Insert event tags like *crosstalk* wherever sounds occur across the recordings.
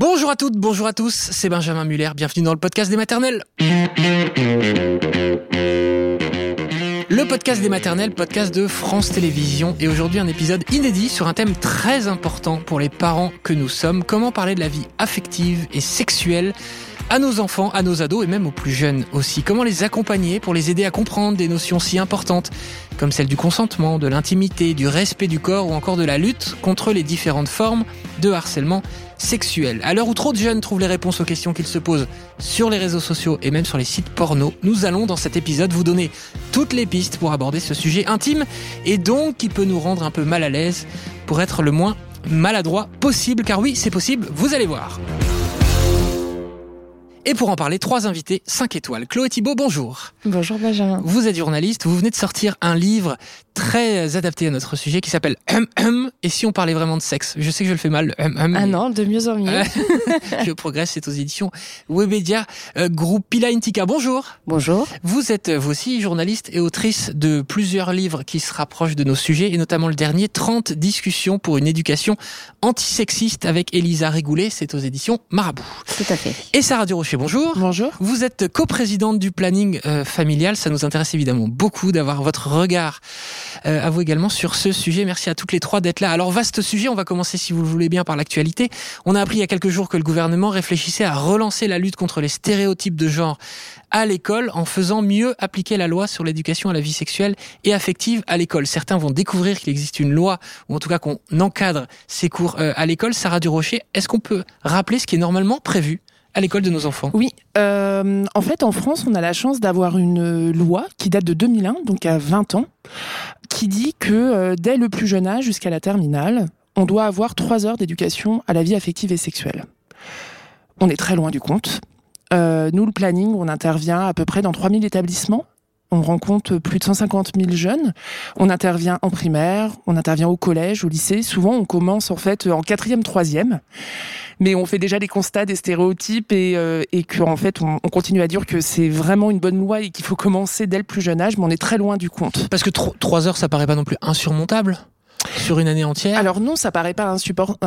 Bonjour à toutes, bonjour à tous, c'est Benjamin Muller, bienvenue dans le podcast des maternelles. Le podcast des maternelles, podcast de France Télévisions, et aujourd'hui un épisode inédit sur un thème très important pour les parents que nous sommes, comment parler de la vie affective et sexuelle à nos enfants, à nos ados et même aux plus jeunes aussi. Comment les accompagner pour les aider à comprendre des notions si importantes comme celle du consentement, de l'intimité, du respect du corps ou encore de la lutte contre les différentes formes de harcèlement sexuel. À l'heure où trop de jeunes trouvent les réponses aux questions qu'ils se posent sur les réseaux sociaux et même sur les sites porno, nous allons dans cet épisode vous donner toutes les pistes pour aborder ce sujet intime et donc qui peut nous rendre un peu mal à l'aise pour être le moins maladroit possible car oui c'est possible, vous allez voir. Et pour en parler, trois invités, 5 étoiles. Chloé Thibault, bonjour. Bonjour Benjamin. Vous êtes journaliste, vous venez de sortir un livre très adapté à notre sujet qui s'appelle Hum Hum. Et si on parlait vraiment de sexe Je sais que je le fais mal, Hum Hum. Ah non, de mieux en mieux. *laughs* je progresse, c'est aux éditions Webedia, euh, groupe Pila Intika. Bonjour. Bonjour. Vous êtes vous aussi journaliste et autrice de plusieurs livres qui se rapprochent de nos sujets et notamment le dernier 30 discussions pour une éducation antisexiste avec Elisa Régoulet, c'est aux éditions Marabout. Tout à fait. Et Sarah Durocher, bonjour. Bonjour. Vous êtes coprésidente du planning euh, familial, ça nous intéresse évidemment beaucoup d'avoir votre regard euh, à vous également sur ce sujet. Merci à toutes les trois d'être là. Alors vaste sujet, on va commencer si vous le voulez bien par l'actualité. On a appris il y a quelques jours que le gouvernement réfléchissait à relancer la lutte contre les stéréotypes de genre à l'école en faisant mieux appliquer la loi sur l'éducation à la vie sexuelle et affective à l'école. Certains vont découvrir qu'il existe une loi, ou en tout cas qu'on encadre ces cours euh, à l'école. Sarah Durocher, est-ce qu'on peut rappeler ce qui est normalement prévu? À l'école de nos enfants Oui, euh, en fait en France on a la chance d'avoir une loi qui date de 2001, donc à 20 ans, qui dit que euh, dès le plus jeune âge jusqu'à la terminale, on doit avoir trois heures d'éducation à la vie affective et sexuelle. On est très loin du compte. Euh, nous, le planning, on intervient à peu près dans 3000 établissements. On rencontre plus de 150 000 jeunes. On intervient en primaire, on intervient au collège, au lycée. Souvent, on commence en fait en quatrième, troisième. Mais on fait déjà des constats, des stéréotypes et, euh, et qu'en fait, on, on, continue à dire que c'est vraiment une bonne loi et qu'il faut commencer dès le plus jeune âge, mais on est très loin du compte. Parce que trois heures, ça paraît pas non plus insurmontable sur une année entière? Alors non, ça paraît pas insupport...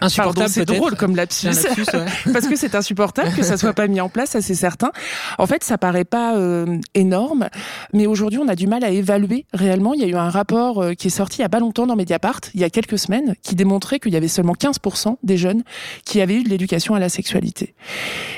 insupportable. C'est drôle comme lapsus, lapsus ouais. *laughs* parce que c'est insupportable que ça soit pas mis en place, ça c'est certain. En fait, ça paraît pas euh, énorme, mais aujourd'hui on a du mal à évaluer réellement. Il y a eu un rapport euh, qui est sorti il y a pas longtemps dans Mediapart, il y a quelques semaines, qui démontrait qu'il y avait seulement 15% des jeunes qui avaient eu de l'éducation à la sexualité.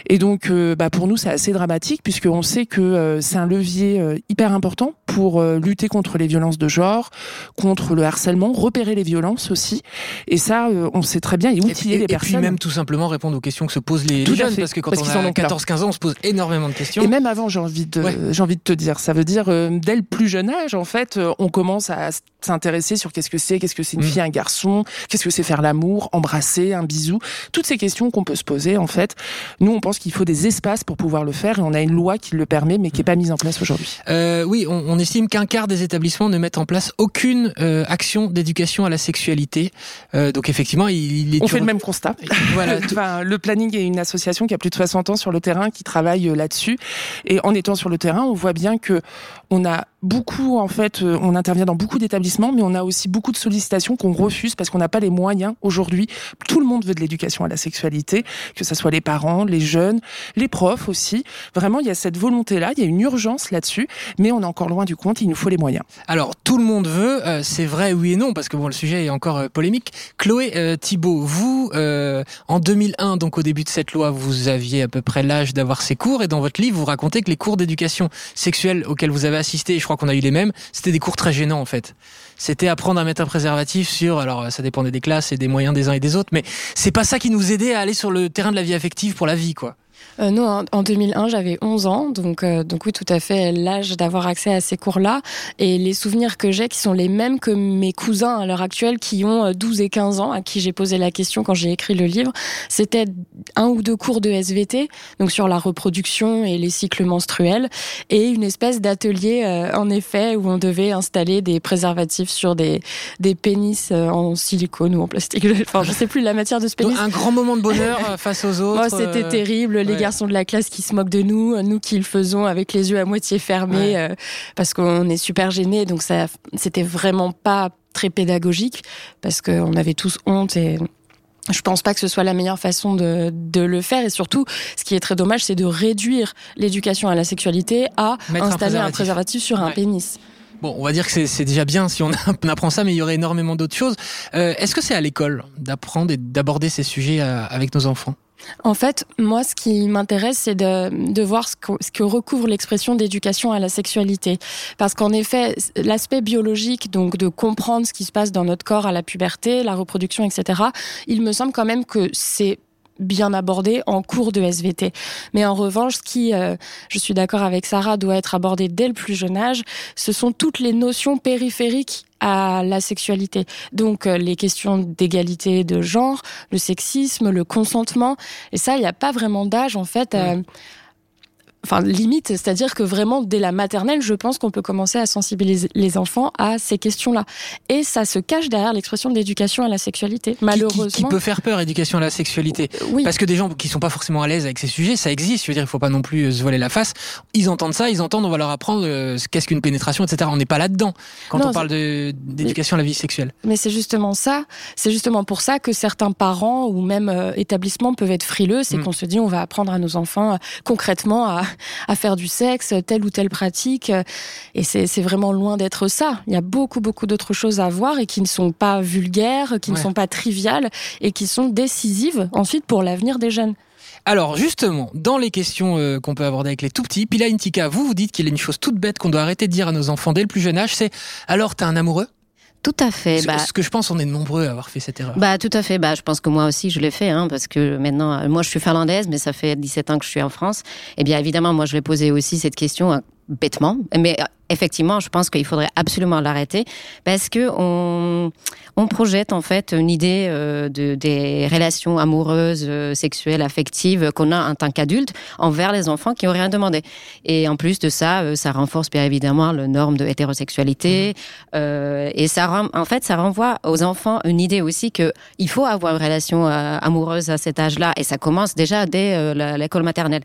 Et donc, euh, bah, pour nous, c'est assez dramatique puisqu'on sait que c'est un levier hyper important pour lutter contre les violences de genre, contre le harcèlement, repérer les violences aussi. Et ça, on sait très bien et outiller et, les et personnes. Et puis même tout simplement répondre aux questions que se posent les, les jeunes, fait. parce que quand parce on en a ont 14-15 ans, on se pose énormément de questions. Et même avant, j'ai envie de, Ouais. j'ai envie de te dire, ça veut dire euh, dès le plus jeune âge, en fait, euh, on commence à s'intéresser sur qu'est-ce que c'est, qu'est-ce que c'est une Mm. fille, un garçon, qu'est-ce que c'est faire l'amour, embrasser, un bisou, toutes ces questions qu'on peut se poser, en fait. Nous, on pense qu'il faut des espaces pour pouvoir le faire, et on a une loi qui le permet, mais qui n'est pas mise en place aujourd'hui. Euh, oui, on, on estime qu'un quart des établissements ne mettent en place aucune euh, action d'éducation à la sexualité. Donc effectivement, il, On fait le même constat. *laughs* Voilà, tout- *laughs* Enfin, le planning est une association qui a plus de 60 ans sur le terrain, qui travaille euh, là-dessus. Et en étant sur le terrain, on voit bien que on a beaucoup, en fait, euh, on intervient dans beaucoup d'établissements, mais on a aussi beaucoup de sollicitations qu'on refuse parce qu'on n'a pas les moyens aujourd'hui. Tout le monde veut de l'éducation à la sexualité, que ce soit les parents, les jeunes, les profs aussi. Vraiment, il y a cette volonté-là, il y a une urgence là-dessus, mais on est encore loin du compte, il nous faut les moyens. Alors, tout le monde veut, euh, c'est vrai oui et non, parce que bon, le sujet est encore euh, polémique. Chloé euh, Thibault, vous, en 2001, donc au début de cette loi, vous aviez à peu près l'âge d'avoir ces cours, et dans votre livre, vous racontez que les cours d'éducation sexuelle auxquels vous avez assisté, et je crois qu'on a eu les mêmes, c'était des cours très gênants en fait. C'était apprendre à mettre un préservatif sur, alors ça dépendait des classes et des moyens des uns et des autres, mais c'est pas ça qui nous aidait à aller sur le terrain de la vie affective pour la vie, quoi. Euh, non, en, en 2001, j'avais 11 ans, donc, euh, donc oui, tout à fait l'âge d'avoir accès à ces cours-là. Et les souvenirs que j'ai, qui sont les mêmes que mes cousins à l'heure actuelle, qui ont euh, 12 et 15 ans, à qui j'ai posé la question quand j'ai écrit le livre, c'était un ou deux cours de SVT, donc sur la reproduction et les cycles menstruels, et une espèce d'atelier, euh, en effet, où on devait installer des préservatifs sur des, des pénis euh, en silicone ou en plastique. *laughs* Enfin, je sais plus la matière de ce pénis. Donc, un grand moment de bonheur euh, face aux *laughs* autres. C'était euh, terrible, les ouais. garçons de la classe qui se moquent de nous, nous qui le faisons avec les yeux à moitié fermés, Ouais. euh, parce qu'on est super gênés, donc ça, c'était vraiment pas très pédagogique, parce qu'on avait tous honte et je pense pas que ce soit la meilleure façon de, de, le faire et surtout ce qui est très dommage c'est de réduire l'éducation à la sexualité à installer un préservatif, sur un pénis. Bon, on va dire que c'est déjà bien si *laughs* on, apprend ça, mais il y aurait énormément d'autres choses. Euh, Est-ce que c'est à l'école d'apprendre et d'aborder ces sujets euh, avec nos enfants? En fait, moi, ce qui m'intéresse, c'est de, voir ce que, ce que recouvre l'expression d'éducation à la sexualité. Parce qu'en effet, l'aspect biologique, donc de comprendre ce qui se passe dans notre corps à la puberté, la reproduction, etc., il me semble quand même que c'est bien abordé en cours de SVT. Mais en revanche, ce qui, euh, je suis d'accord avec Sarah, doit être abordé dès le plus jeune âge, ce sont toutes les notions périphériques à la sexualité. Donc euh, les questions d'égalité de genre, le sexisme, le consentement. Et ça, il n'y a pas vraiment d'âge en fait. Euh, enfin limite, c'est-à-dire que vraiment dès la maternelle, je pense qu'on peut commencer à sensibiliser les enfants à ces questions-là. Et ça se cache derrière l'expression d'éducation à la sexualité. Malheureusement, qui, peut faire peur, éducation à la sexualité. Euh, oui. Parce que des gens qui sont pas forcément à l'aise avec ces sujets, ça existe. Je veux dire, il faut pas non plus euh, se voiler la face. Ils entendent ça, ils entendent, on va leur apprendre euh, qu'est-ce qu'une pénétration, etc. On n'est pas là-dedans quand on parle d'éducation à la vie sexuelle. Mais c'est justement ça. C'est justement pour ça que certains parents ou même établissements peuvent être frileux, c'est mm. qu'on se dit on va apprendre à nos enfants concrètement à, à faire du sexe, telle ou telle pratique. Et c'est vraiment loin d'être ça. Il y a beaucoup, beaucoup d'autres choses à voir et qui ne sont pas vulgaires, qui ne sont pas triviales et qui sont décisives ensuite pour l'avenir des jeunes. Alors justement, dans les questions euh, qu'on peut aborder avec les tout petits, Pila Intika, vous vous dites qu'il y a une chose toute bête qu'on doit arrêter de dire à nos enfants dès le plus jeune âge, c'est alors t'as un amoureux? Tout à fait. Ce, bah, ce, que je pense, on est nombreux à avoir fait cette erreur. Bah, tout à fait. Bah, je pense que moi aussi, je l'ai fait, hein, parce que maintenant, euh, moi, je suis finlandaise, mais ça fait 17 ans que je suis en France. Et eh bien, évidemment, moi, je vais poser aussi cette question bêtement, mais euh, effectivement, je pense qu'il faudrait absolument l'arrêter parce que on, on projette en fait une idée euh, de, des relations amoureuses, euh, sexuelles, affectives qu'on a en tant qu'adulte envers les enfants qui ont rien demandé. Et en plus de ça, euh, ça renforce bien évidemment le norme de hétérosexualité mmh. et ça en fait ça renvoie aux enfants une idée aussi que il faut avoir une relation amoureuse à cet âge-là et ça commence déjà dès l'école maternelle.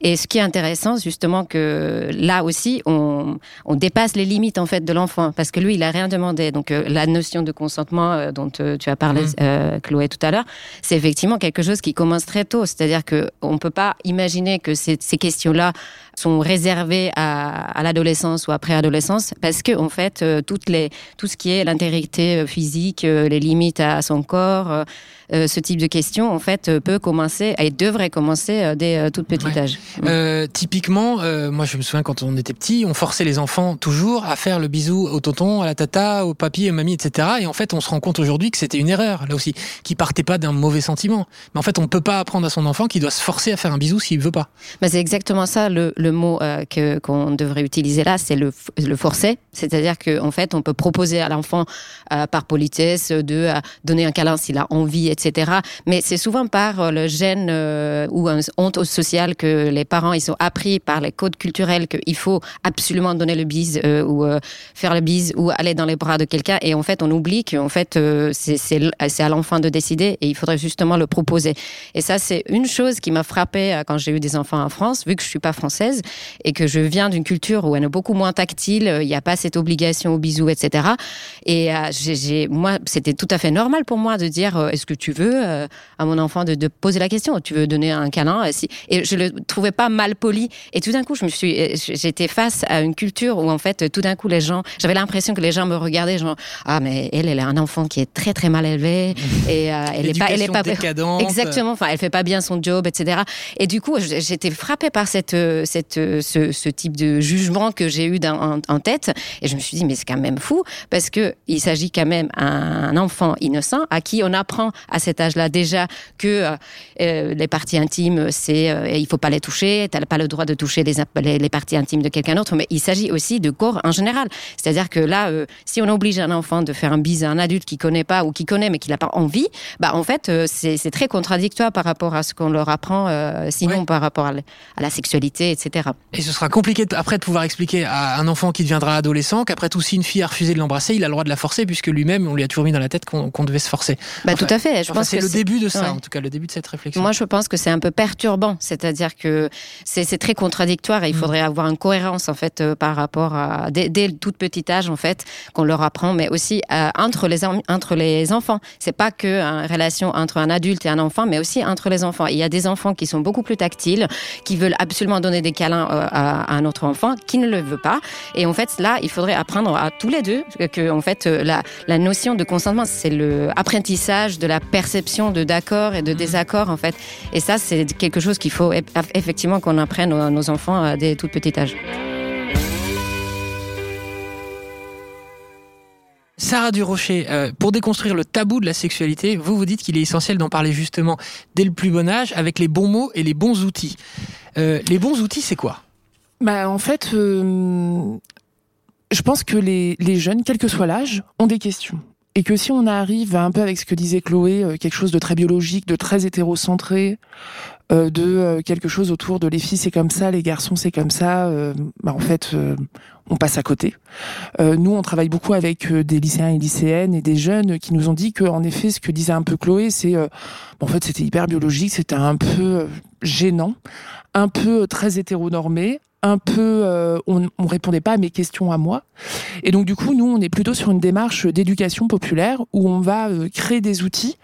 Et ce qui est intéressant justement que là aussi on on dépasse les limites en fait de l'enfant parce que lui il a rien demandé. Donc euh, la notion de consentement euh, dont euh, tu as parlé mmh. Chloé tout à l'heure, c'est effectivement quelque chose qui commence très tôt. C'est-à-dire que on peut pas imaginer que ces, ces questions-là sont réservées à, à l'adolescence ou à préadolescence parce que en fait toutes les tout ce qui est l'intégrité physique, les limites à son corps euh, ce type de question, en fait, euh, peut commencer et devrait commencer euh, dès tout petit âge. typiquement, moi, je me souviens quand on était petit, on forçait les enfants toujours à faire le bisou au tonton, à la tata, au papy, au mamie, etc. Et en fait, on se rend compte aujourd'hui que c'était une erreur, là aussi, qui partait pas d'un mauvais sentiment. Mais en fait, on peut pas apprendre à son enfant qu'il doit se forcer à faire un bisou s'il veut pas. Bah, c'est exactement ça le, le mot que qu'on devrait utiliser là, c'est le, le forcer. C'est-à-dire qu'en en fait, on peut proposer à l'enfant par politesse de donner un câlin s'il a envie, etc. Mais c'est souvent par euh, le gène euh, ou un honte sociale que les parents ils ont appris par les codes culturels qu'il faut absolument donner le bise euh, ou faire le bise ou aller dans les bras de quelqu'un. Et en fait, on oublie qu'en fait c'est à l'enfant de décider et il faudrait justement le proposer. Et ça, c'est une chose qui m'a frappée quand j'ai eu des enfants en France, vu que je suis pas française et que je viens d'une culture où elle est beaucoup moins tactile, il n'y a pas cette obligation au bisou, etc. Et j'ai, moi, c'était tout à fait normal pour moi de dire est-ce que tu veux euh, à mon enfant de, poser la question? Tu veux donner un câlin? Euh, Et je le trouvais pas mal poli. Et tout d'un coup, je me suis, euh, j'étais face à une culture où en fait, tout d'un coup, les gens, j'avais l'impression que les gens me regardaient, genre ah mais elle, elle est un enfant qui est très très mal élevé *laughs* et elle est pas, elle est pas exactement. Enfin, elle fait pas bien son job, etc. Et du coup, j'étais frappée par cette, cette, ce, type de jugement que j'ai eu en, en, tête. Et je me suis dit mais c'est quand même fou parce que il s'agit quand même d'un enfant innocent à qui on apprend à cet âge-là déjà que euh, euh, les parties intimes, c'est euh, il faut pas les toucher, tu n'as pas le droit de toucher les, les, parties intimes de quelqu'un d'autre, mais il s'agit aussi de corps en général. C'est-à-dire que là, si on oblige un enfant de faire un bise à un adulte qui connaît pas ou qui connaît mais qui n'a pas envie, bah en fait c'est très contradictoire par rapport à ce qu'on leur apprend sinon par rapport à, la sexualité, etc. Et ce sera compliqué après de pouvoir expliquer à un enfant qui deviendra adolescent qu'après tout si une fille a refusé de l'embrasser, il a le droit de la forcer puisque lui-même on lui a toujours mis dans la tête qu'on devait se forcer. Bah tout à fait c'est le début de ça, en tout cas, le début de cette réflexion. Moi, je pense que c'est un peu perturbant, c'est-à-dire que c'est très contradictoire et il mm. faudrait avoir un cohérence en fait par rapport à dès, dès, le tout petit âge en fait qu'on leur apprend, mais aussi entre les entre les enfants. C'est pas que une relation entre un adulte et un enfant, mais aussi entre les enfants. Il y a des enfants qui sont beaucoup plus tactiles, qui veulent absolument donner des câlins à, un autre enfant, qui ne le veut pas. Et en fait, là, il faudrait apprendre à tous les deux que, en fait, la, la notion de consentement, c'est le apprentissage de la perception de d'accord et de mmh. désaccord, en fait. Et ça, c'est quelque chose qu'il faut effectivement qu'on apprenne à nos enfants dès tout petit âge. Sarah Durocher, euh, pour déconstruire le tabou de la sexualité, vous vous dites qu'il est essentiel d'en parler justement dès le plus bon âge avec les bons mots et les bons outils. Euh, les bons outils, c'est quoi? Bah, En fait, euh, je pense que les, les jeunes, quel que soit l'âge, ont des questions. Et que si on arrive un peu avec ce que disait Chloé, quelque chose de très biologique, de très hétérocentré, euh, de euh, quelque chose autour de les filles c'est comme ça, les garçons c'est comme ça, euh, bah, en fait on passe à côté. nous on travaille beaucoup avec des lycéens et lycéennes et des jeunes qui nous ont dit que en effet ce que disait un peu Chloé c'est en fait c'était hyper biologique, c'était un peu gênant, un peu très hétéronormé, un peu, euh, on, ne répondait pas à mes questions à moi. Et donc du coup, nous, on est plutôt sur une démarche d'éducation populaire où on va euh, créer des outils.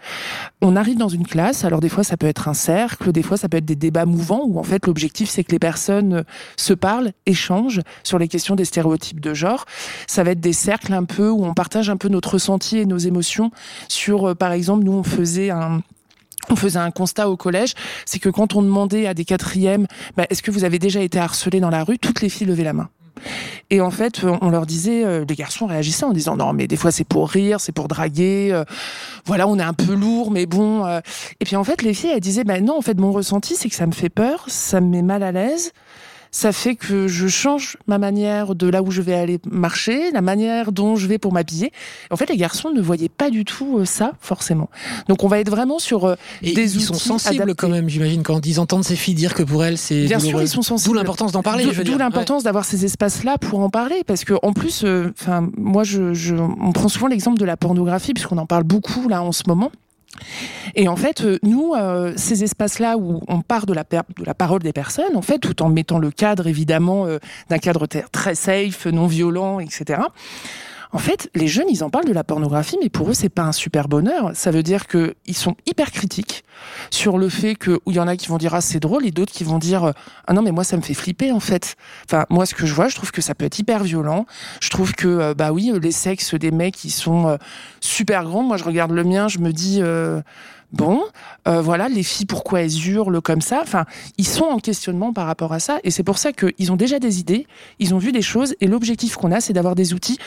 On arrive dans une classe, alors des fois ça peut être un cercle, des fois ça peut être des débats mouvants où en fait l'objectif c'est que les personnes euh, se parlent, échangent sur les questions des stéréotypes de genre. Ça va être des cercles un peu où on partage un peu notre ressenti et nos émotions sur, par exemple, nous on faisait un on faisait un constat au collège, c'est que quand on demandait à des quatrièmes, bah, est-ce que vous avez déjà été harcelé dans la rue, toutes les filles levaient la main. Et en fait, on leur disait, euh, les garçons réagissaient en disant non, mais des fois c'est pour rire, c'est pour draguer, euh, voilà, on est un peu lourd, mais bon. Euh. Et puis en fait, les filles, elles disaient, bah non, en fait, mon ressenti, c'est que ça me fait peur, ça me met mal à l'aise ça fait que je change ma manière de là où je vais aller marcher, la manière dont je vais pour m'habiller. En fait, les garçons ne voyaient pas du tout euh, ça, forcément. Donc, on va être vraiment sur euh, Et des ils sont sensibles quand même, j'imagine, quand ils entendent ces filles dire que pour elles, c'est Bien sûr, ils sont sensibles. D'où l'importance d'en parler. D'où l'importance d'avoir ces espaces-là pour en parler, parce que en plus, euh, enfin, moi, je, je, on prend souvent l'exemple de la pornographie, puisqu'on en parle beaucoup là en ce moment. Et en fait, euh, nous, euh, ces espaces-là où on part de la, parole des personnes, en fait, tout en mettant le cadre, évidemment, euh, d'un cadre très safe, non violent, etc. En fait, les jeunes, ils en parlent de la pornographie, mais pour eux, c'est pas un super bonheur. Ça veut dire que ils sont hyper critiques sur le fait que, il y en a qui vont dire ah c'est drôle, et d'autres qui vont dire ah non mais moi ça me fait flipper en fait. Enfin moi ce que je vois, je trouve que ça peut être hyper violent. Je trouve que euh, bah oui les sexes des mecs ils sont euh, super grands. Moi je regarde le mien, je me dis euh, bon, voilà, les filles, pourquoi elles hurlent comme ça? Enfin, ils sont en questionnement par rapport à ça, et c'est pour ça qu'ils ont déjà des idées, ils ont vu des choses, et l'objectif qu'on a, c'est d'avoir des outils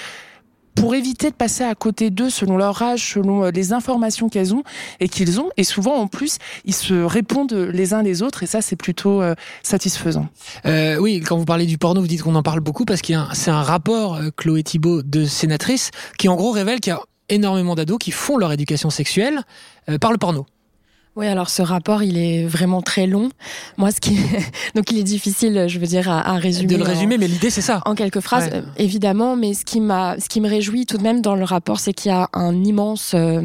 pour éviter de passer à côté d'eux selon leur âge, selon euh, les informations qu'elles ont et qu'ils ont. Et souvent, en plus, ils se répondent les uns les autres et ça, c'est plutôt euh, satisfaisant. Euh, oui, quand vous parlez du porno, vous dites qu'on en parle beaucoup parce qu'il c'est un rapport, euh, Chloé Thibault, de sénatrice, qui en gros révèle qu'il y a énormément d'ados qui font leur éducation sexuelle par le porno. Oui, alors ce rapport, il est vraiment très long. Moi, ce qui *laughs* donc il est difficile, je veux dire, à, à résumer. De le résumer, mais l'idée c'est ça. En quelques phrases, euh, évidemment. Mais ce qui m'a, ce qui me réjouit tout de même dans le rapport, c'est qu'il y a un immense euh,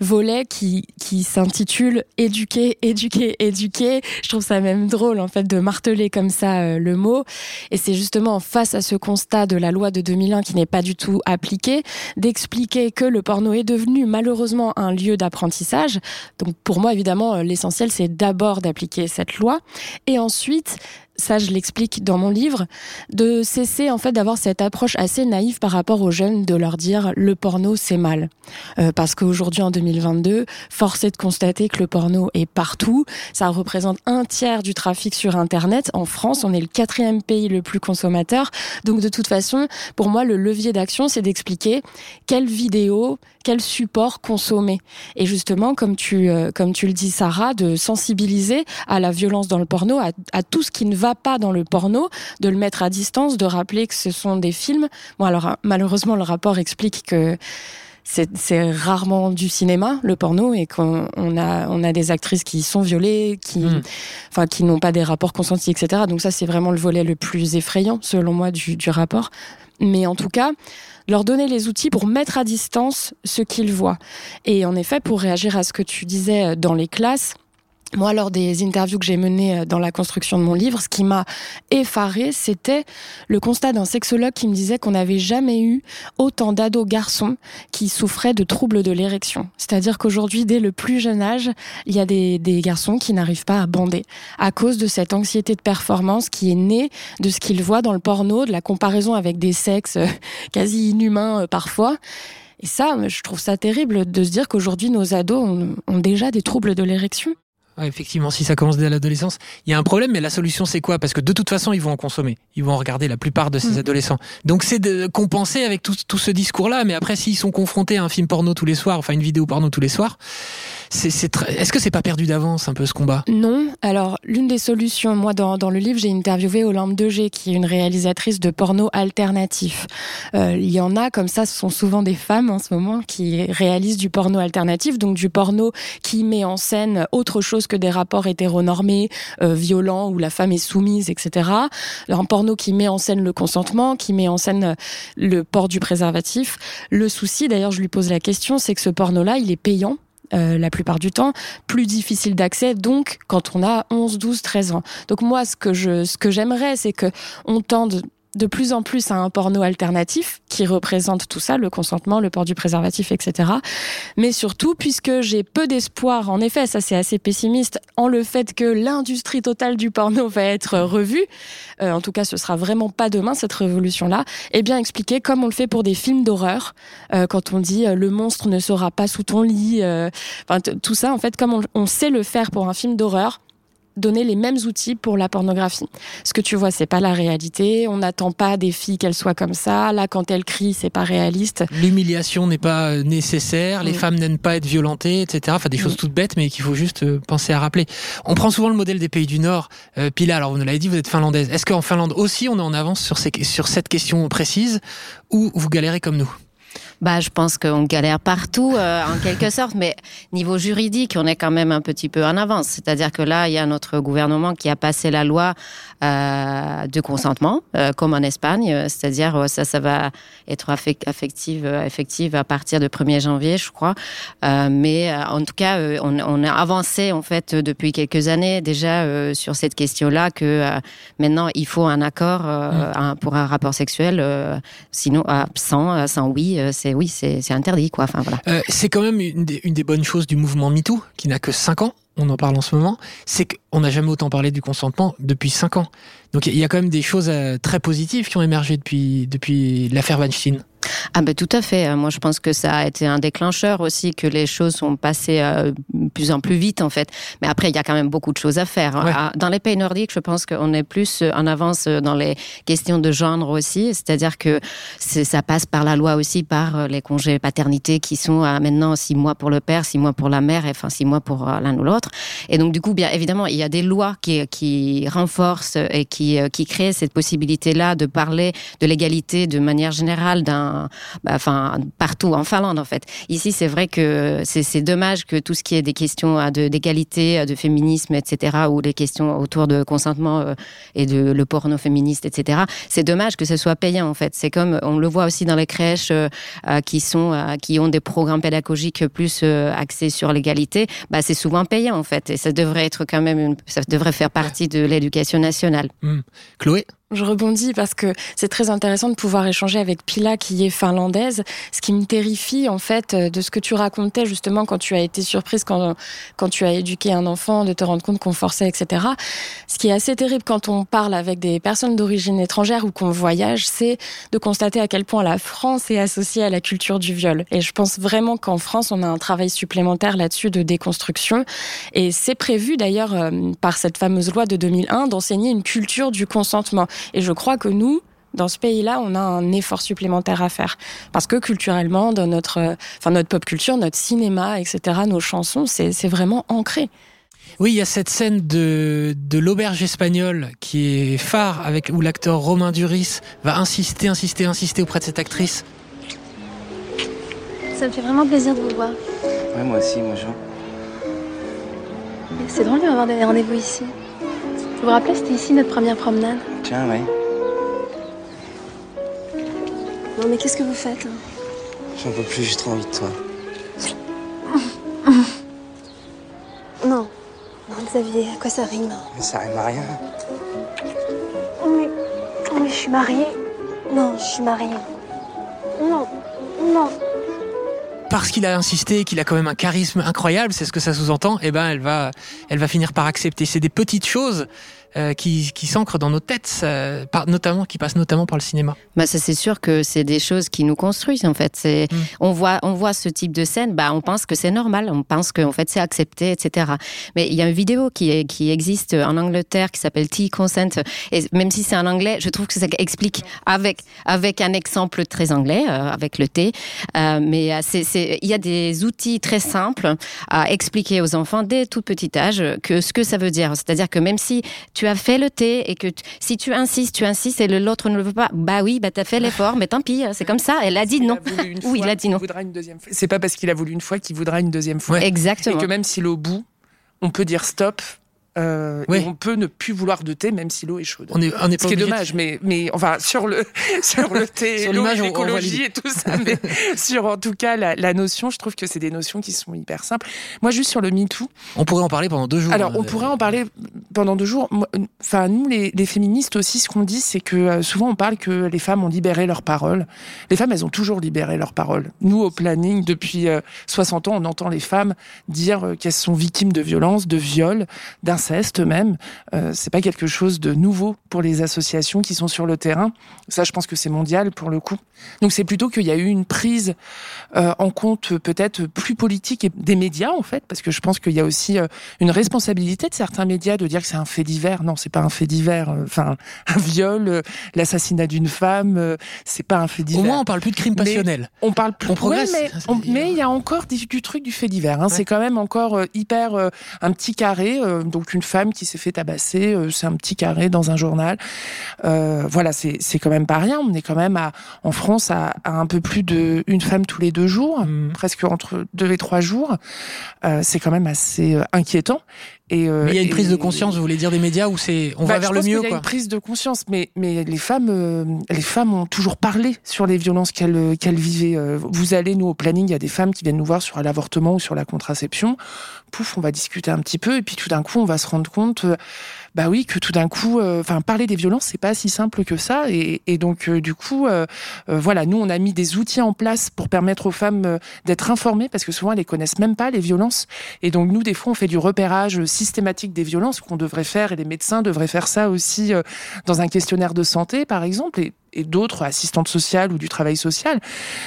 volet qui qui s'intitule éduquer, éduquer, éduquer. Je trouve ça même drôle en fait de marteler comme ça euh, le mot. Et c'est justement face à ce constat de la loi de 2001 qui n'est pas du tout appliquée, d'expliquer que le porno est devenu malheureusement un lieu d'apprentissage. Donc pour moi, évidemment évidemment, euh, l'essentiel, c'est d'abord d'appliquer cette loi. Et ensuite ça je l'explique dans mon livre, de cesser en fait d'avoir cette approche assez naïve par rapport aux jeunes, de leur dire le porno c'est mal. Euh, parce qu'aujourd'hui en 2022, force est de constater que le porno est partout. Ça représente un tiers du trafic sur Internet. En France, on est le quatrième pays le plus consommateur. Donc de toute façon, pour moi, le levier d'action, c'est d'expliquer quelle vidéo, quel support consommer. Et justement, comme tu, euh, comme tu le dis, Sarah, de sensibiliser à la violence dans le porno, à, à tout ce qui ne va pas dans le porno, de le mettre à distance, de rappeler que ce sont des films. Bon, alors malheureusement, le rapport explique que c'est rarement du cinéma le porno et qu'on a on a des actrices qui sont violées qui hmm. enfin qui n'ont pas des rapports consentis etc donc ça c'est vraiment le volet le plus effrayant selon moi du, du rapport mais en tout cas leur donner les outils pour mettre à distance ce qu'ils voient et en effet pour réagir à ce que tu disais dans les classes moi, lors des interviews que j'ai menées euh, dans la construction de mon livre, ce qui m'a effaré, c'était le constat d'un sexologue qui me disait qu'on n'avait jamais eu autant d'ados garçons qui souffraient de troubles de l'érection. C'est-à-dire qu'aujourd'hui, dès le plus jeune âge, il y a des, garçons qui n'arrivent pas à bander à cause de cette anxiété de performance qui est née de ce qu'ils voient dans le porno, de la comparaison avec des sexes euh, *laughs* quasi inhumains euh, parfois. Et ça, je trouve ça terrible de se dire qu'aujourd'hui, nos ados ont déjà des troubles de l'érection. Ouais, effectivement, si ça commence dès l'adolescence, il y a un problème, mais la solution c'est quoi? Parce que de toute façon, ils vont en consommer. Ils vont en regarder la plupart de ces Mhm. adolescents. Donc c'est de compenser avec tout, tout ce discours-là. Mais après, s'ils sont confrontés à un film porno tous les soirs, enfin une vidéo porno tous les soirs, est-ce que c'est pas perdu d'avance un peu ce combat? Non. Alors, l'une des solutions, moi, dans, dans le livre, j'ai interviewé Olympe Degé, qui est une réalisatrice de porno alternatif. Euh, il y en a, comme ça, ce sont souvent des femmes en ce moment qui réalisent du porno alternatif, donc du porno qui met en scène autre chose que des rapports hétéronormés, euh, violents, où la femme est soumise, etc. Un porno qui met en scène le consentement, qui met en scène le port du préservatif. Le souci, d'ailleurs, je lui pose la question, c'est que ce porno-là, il est payant. Euh, la plupart du temps, plus difficile d'accès, donc quand on a 11, 12, 13 ans. Donc moi, ce que je, ce que j'aimerais, c'est que on tende de plus en plus à un porno alternatif qui représente tout ça, le consentement, le port du préservatif, etc. Mais surtout, puisque j'ai peu d'espoir, en effet, ça c'est assez pessimiste, en le fait que l'industrie totale du porno va être revue, euh, en tout cas ce sera vraiment pas demain cette révolution-là, et bien expliquer comme on le fait pour des films d'horreur, euh, quand on dit euh, le monstre ne sera pas sous ton lit, euh, tout ça en fait comme on, on sait le faire pour un film d'horreur, donner les mêmes outils pour la pornographie. Ce que tu vois, c'est pas la réalité. On n'attend pas des filles qu'elles soient comme ça. Là, quand elles crient, c'est pas réaliste. L'humiliation n'est pas euh, nécessaire, les Mm. femmes n'aiment pas être violentées, etc. Enfin, des choses toutes bêtes, mais qu'il faut juste euh, penser à rappeler. On prend souvent le modèle des pays du Nord. Euh, Pila, alors vous nous l'avez dit, vous êtes finlandaise. Est-ce qu'en Finlande aussi, on est en avance sur, ces, sur cette question précise, ou vous galérez comme nous? Bah, je pense qu'on galère partout, euh, en quelque sorte, mais niveau juridique, on est quand même un petit peu en avance. C'est-à-dire que là, il y a notre gouvernement qui a passé la loi de consentement, euh, comme en Espagne. Euh, C'est-à-dire, euh, ça, ça va être affec- affective, euh, effective à partir du 1er janvier, je crois. Euh, mais euh, en tout cas, euh, on, on a avancé en fait depuis quelques années déjà euh, sur cette question-là que euh, maintenant il faut un accord euh, un- pour un rapport sexuel. euh, sinon, sans, euh, sans oui, euh, c'est oui, c'est c'est interdit quoi. Enfin voilà. Euh, c'est quand même une des, une des bonnes choses du mouvement MeToo, qui n'a que 5 ans, on en parle en ce moment, c'est qu'on n'a jamais autant parlé du consentement depuis 5 ans. Donc il y a quand même des choses euh, très positives qui ont émergé depuis, depuis l'affaire Weinstein. Ah ben tout à fait. Euh, Moi je pense que ça a été un déclencheur aussi que les choses sont passées euh, de plus en plus vite en fait. Mais après il y a quand même beaucoup de choses à faire. Ouais. Ah, Dans les pays nordiques, je pense qu'on est plus euh, en avance dans les questions de genre aussi. C'est-à-dire que ça passe par la loi aussi par les congés paternité qui sont à maintenant six mois pour le père, six mois pour la mère, et enfin six mois pour l'un ou l'autre. Et donc du coup, bien évidemment, il y a des lois qui, qui renforcent et qui, qui créent cette possibilité-là de parler de l'égalité de manière générale d'un, bah, enfin partout en Finlande en fait. Ici, c'est vrai que c'est dommage que tout ce qui est des questions euh, de- d'égalité, euh, de féminisme, etc., ou les questions autour de consentement euh, et de le porno féministe, etc. C'est dommage que ce soit payant en fait. C'est comme on le voit aussi dans les crèches qui sont qui ont des programmes pédagogiques plus axés sur l'égalité. Bah, c'est souvent payant en fait, et ça devrait être quand même ça devrait faire partie de l'éducation nationale. Chloé? Je rebondis parce que c'est très intéressant de pouvoir échanger avec Pila qui est finlandaise. Ce qui me terrifie en fait euh, de ce que tu racontais justement quand tu as été surprise quand, quand tu as éduqué un enfant, de te rendre compte qu'on forçait, etc. Ce qui est assez terrible quand on parle avec des personnes d'origine étrangère ou qu'on voyage, c'est de constater à quel point la France est associée à la culture du viol. Et je pense vraiment qu'en France, on a un travail supplémentaire là-dessus de déconstruction. Et c'est prévu d'ailleurs euh, par cette fameuse loi de 2001 d'enseigner une culture du consentement. Et je crois que nous, dans ce pays-là, on a un effort supplémentaire à faire. Parce que culturellement, dans notre, euh, enfin, notre pop culture, notre cinéma, etc., nos chansons, c'est c'est vraiment ancré. Oui, il y a cette scène de, de l'auberge espagnole qui est phare, avec, où l'acteur Romain Duris va insister, insister, insister auprès de cette actrice. Ça me fait vraiment plaisir de vous voir. Ouais, moi aussi, bonjour. C'est drôle de m'avoir donné rendez-vous ici. Vous vous rappelez, c'était ici notre première promenade? Tiens, ouais. Non, mais qu'est-ce que vous faites hein J'en peux plus, j'ai trop envie de toi. *laughs* Non. Non, Xavier, à quoi ça rime? Mais ça rime à rien. Mais, mais je suis mariée. Non, je suis mariée. Non, non. Parce qu'il a insisté, qu'il a quand même un charisme incroyable, c'est ce que ça sous-entend. Et ben, elle va, elle va finir par accepter. C'est des petites choses euh, qui, qui s'ancrent dans nos têtes, par, notamment, qui passent notamment par le cinéma. Bah, ça c'est sûr que c'est des choses qui nous construisent en fait. Mm. on voit, on voit ce type de scène, bah on pense que c'est normal, on pense que en fait c'est accepté, etc. Mais il y a une vidéo qui, est- qui existe en Angleterre qui s'appelle Tea Consent. Et même si c'est en anglais, je trouve que ça explique avec avec un exemple très anglais, euh, avec le thé. Euh, mais euh, c'est, c'est, il y a des outils très simples à expliquer aux enfants dès tout petit âge que ce que ça veut dire. C'est-à-dire que même si tu as fait le thé et que tu- si tu insistes, tu insistes et l'autre ne le veut pas, bah oui, bah t'as fait l'effort, mais tant pis, c'est comme ça. Elle a dit non. Oui, il a dit non. voudra une deuxième fois. C'est pas parce qu'il a voulu une fois qu'il voudra une deuxième fois. Ouais. Et Exactement. que même si l'eau bout, on peut dire stop. Euh, et on peut ne plus vouloir de thé même si l'eau est chaude. On est, on est Ce qui est obligé de- dommage, mais, mais enfin, sur le, *laughs* sur le thé, l'eau l'écologie et tout ça, mais *laughs* sur en tout cas la, la notion, je trouve que c'est des notions qui sont hyper simples. Moi, juste sur le MeToo, On pourrait en parler pendant deux jours. alors, on Euh, pourrait en parler pendant deux jours. Euh, Enfin, nous, les, les féministes aussi, ce qu'on dit, c'est que souvent on parle que les femmes ont libéré leur parole. Les femmes, elles ont toujours libéré leur parole. Nous, au planning, depuis euh, 60 ans, on entend les femmes dire qu'elles sont victimes de violences, de viols, même. Euh, c'est pas quelque chose de nouveau pour les associations qui sont sur le terrain. Ça, je pense que c'est mondial pour le coup. Donc, c'est plutôt qu'il y a eu une prise euh, en compte peut-être plus politique et des médias en fait, parce que je pense qu'il y a aussi euh, une responsabilité de certains médias de dire que c'est un fait divers. Non, c'est pas un fait divers. Enfin, *laughs* un viol, l'assassinat d'une femme, c'est pas un fait divers. Au moins, on parle plus de crime Mais- passionnel. On parle plus. On progresse. Ouais, mais on- mais il y a encore du, du truc du fait divers. Hein. Ouais. C'est quand même encore hyper un petit carré. donc une femme qui s'est fait tabasser, euh, c'est un petit carré dans un journal. Euh, voilà, c'est c'est quand même pas rien. On est quand même à, en France à, à un peu plus de une femme tous les deux jours, Mm. presque entre deux et trois jours. Euh, c'est quand même assez inquiétant. Et euh, Mais il y a une prise de conscience, vous voulez dire, des médias où c'est, on bah, va vers je le mieux, qu'il y a quoi. une prise de conscience, mais mais les femmes, euh, les femmes ont toujours parlé sur les violences qu'elles qu'elles vivaient. Euh, Vous allez nous au planning, il y a des femmes qui viennent nous voir sur l'avortement ou sur la contraception. Pouf, on va discuter un petit peu, et puis tout d'un coup, on va se rendre compte, euh, bah oui, que tout d'un coup, euh, enfin parler des violences, c'est pas si simple que ça, et, et donc euh, du coup, euh, voilà, nous on a mis des outils en place pour permettre aux femmes d'être informées, parce que souvent elles les connaissent même pas les violences, et donc nous des fois on fait du repérage systématique des violences qu'on devrait faire, et les médecins devraient faire ça aussi dans un questionnaire de santé par exemple, et, et d'autres assistantes sociales ou du travail social,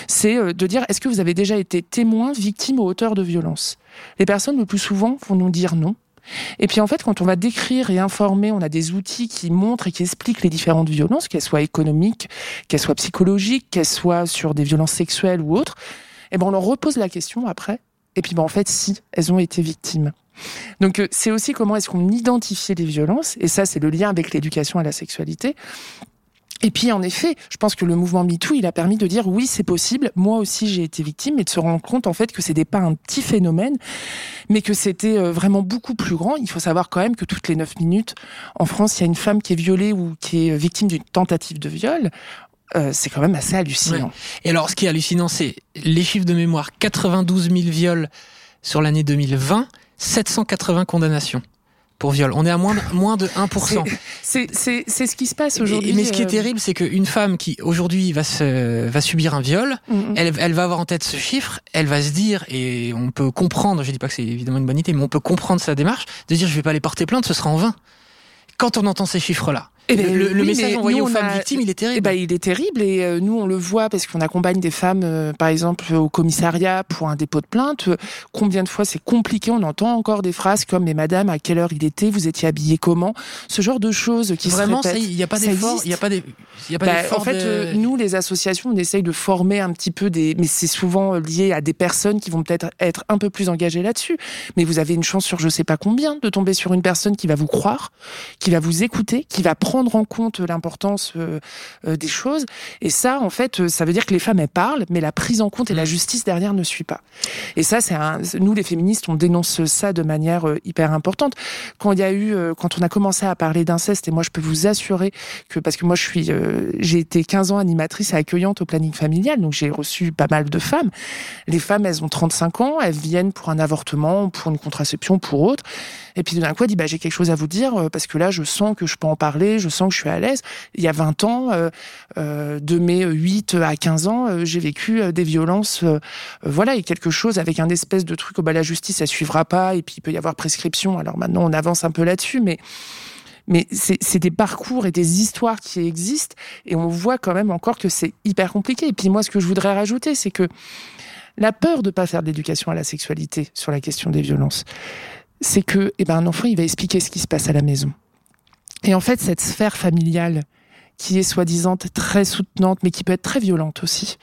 c'est de dire est-ce que vous avez déjà été témoin, victime ou auteur de violences? Les personnes le plus souvent vont nous dire non. Et puis en fait, quand on va décrire et informer, on a des outils qui montrent et qui expliquent les différentes violences, qu'elles soient économiques, qu'elles soient psychologiques, qu'elles soient sur des violences sexuelles ou autres. Et ben on leur repose la question après. Et puis ben en fait, si elles ont été victimes. Donc euh, c'est aussi comment est-ce qu'on identifie les violences, et ça c'est le lien avec l'éducation à la sexualité. Et puis, en effet, je pense que le mouvement MeToo, il a permis de dire oui, c'est possible. Moi aussi, j'ai été victime, et de se rendre compte, en fait, que c'était pas un petit phénomène, mais que c'était euh, vraiment beaucoup plus grand. Il faut savoir quand même que toutes les neuf minutes, en France, il y a une femme qui est violée ou qui est victime d'une tentative de viol. Euh, c'est quand même assez hallucinant. Et alors, ce qui est hallucinant, c'est les chiffres de mémoire 92 000 viols sur l'année 2020, 780 condamnations pour viol. On est à moins de, moins de 1%. C'est c'est c'est ce qui se passe aujourd'hui. Mais ce qui est euh, terrible, c'est qu'une femme qui aujourd'hui va se, va subir un viol, mm, mm. elle, elle va avoir en tête ce chiffre, elle va se dire, et on peut comprendre, je dis pas que c'est évidemment une bonne idée, mais on peut comprendre sa démarche, de dire je vais pas aller porter plainte, ce sera en vain. Quand on entend ces chiffres-là, Eh le, ben, le- le oui, message envoyé nous, aux femmes a- victimes, il est terrible. Eh ben, il est terrible et euh, nous on le voit parce qu'on accompagne des femmes, euh, par exemple au commissariat pour un dépôt de plainte. Euh, Combien de fois c'est compliqué On entend encore des phrases comme "Mais madame, à quelle heure il était Vous étiez habillée comment? Ce genre de choses qui Vraiment, se répètent. il n'y a pas d'effort, il n'y a pas des- y a pas Bah, en fait, de- euh, nous, les associations, on essaye de former un petit peu des, mais c'est souvent euh, lié à des personnes qui vont peut-être être un peu plus engagées là-dessus. Mais vous avez une chance sur je sais pas combien de tomber sur une personne qui va vous croire, qui va vous écouter, qui va prendre prendre en compte l'importance euh, euh, des choses. Et ça, en fait, ça veut dire que les femmes, elles parlent, mais la prise en compte et la justice derrière ne suit pas. Et ça, c'est un, nous, les féministes, on dénonce ça de manière hyper importante. Quand il y a eu, quand on a commencé à parler d'inceste, et moi, je peux vous assurer que, parce que moi, je suis, j'ai été 15 ans animatrice et accueillante au planning familial, donc j'ai reçu pas mal de femmes. Les femmes, elles ont 35 ans, elles viennent pour un avortement, pour une contraception, pour autre. Et puis d'un coup, elle dit bah, j'ai quelque chose à vous dire euh, parce que là, je sens que je peux en parler, je sens que je suis à l'aise. Il y a 20 ans, euh, euh, de mes 8 à 15 ans, j'ai vécu des violences. voilà, et quelque chose avec un espèce de truc, oh, bah, la justice, elle suivra pas, et puis il peut y avoir prescription. Alors maintenant, on avance un peu là-dessus, mais mais c'est des parcours et des histoires qui existent et on voit quand même encore que c'est hyper compliqué. Et puis moi, ce que je voudrais rajouter, c'est que la peur de ne pas faire d'éducation à la sexualité sur la question des violences, c'est que eh ben, un enfant, il va expliquer ce qui se passe à la maison. Et en fait, cette sphère familiale qui est soi-disant très soutenante, mais qui peut être très violente aussi,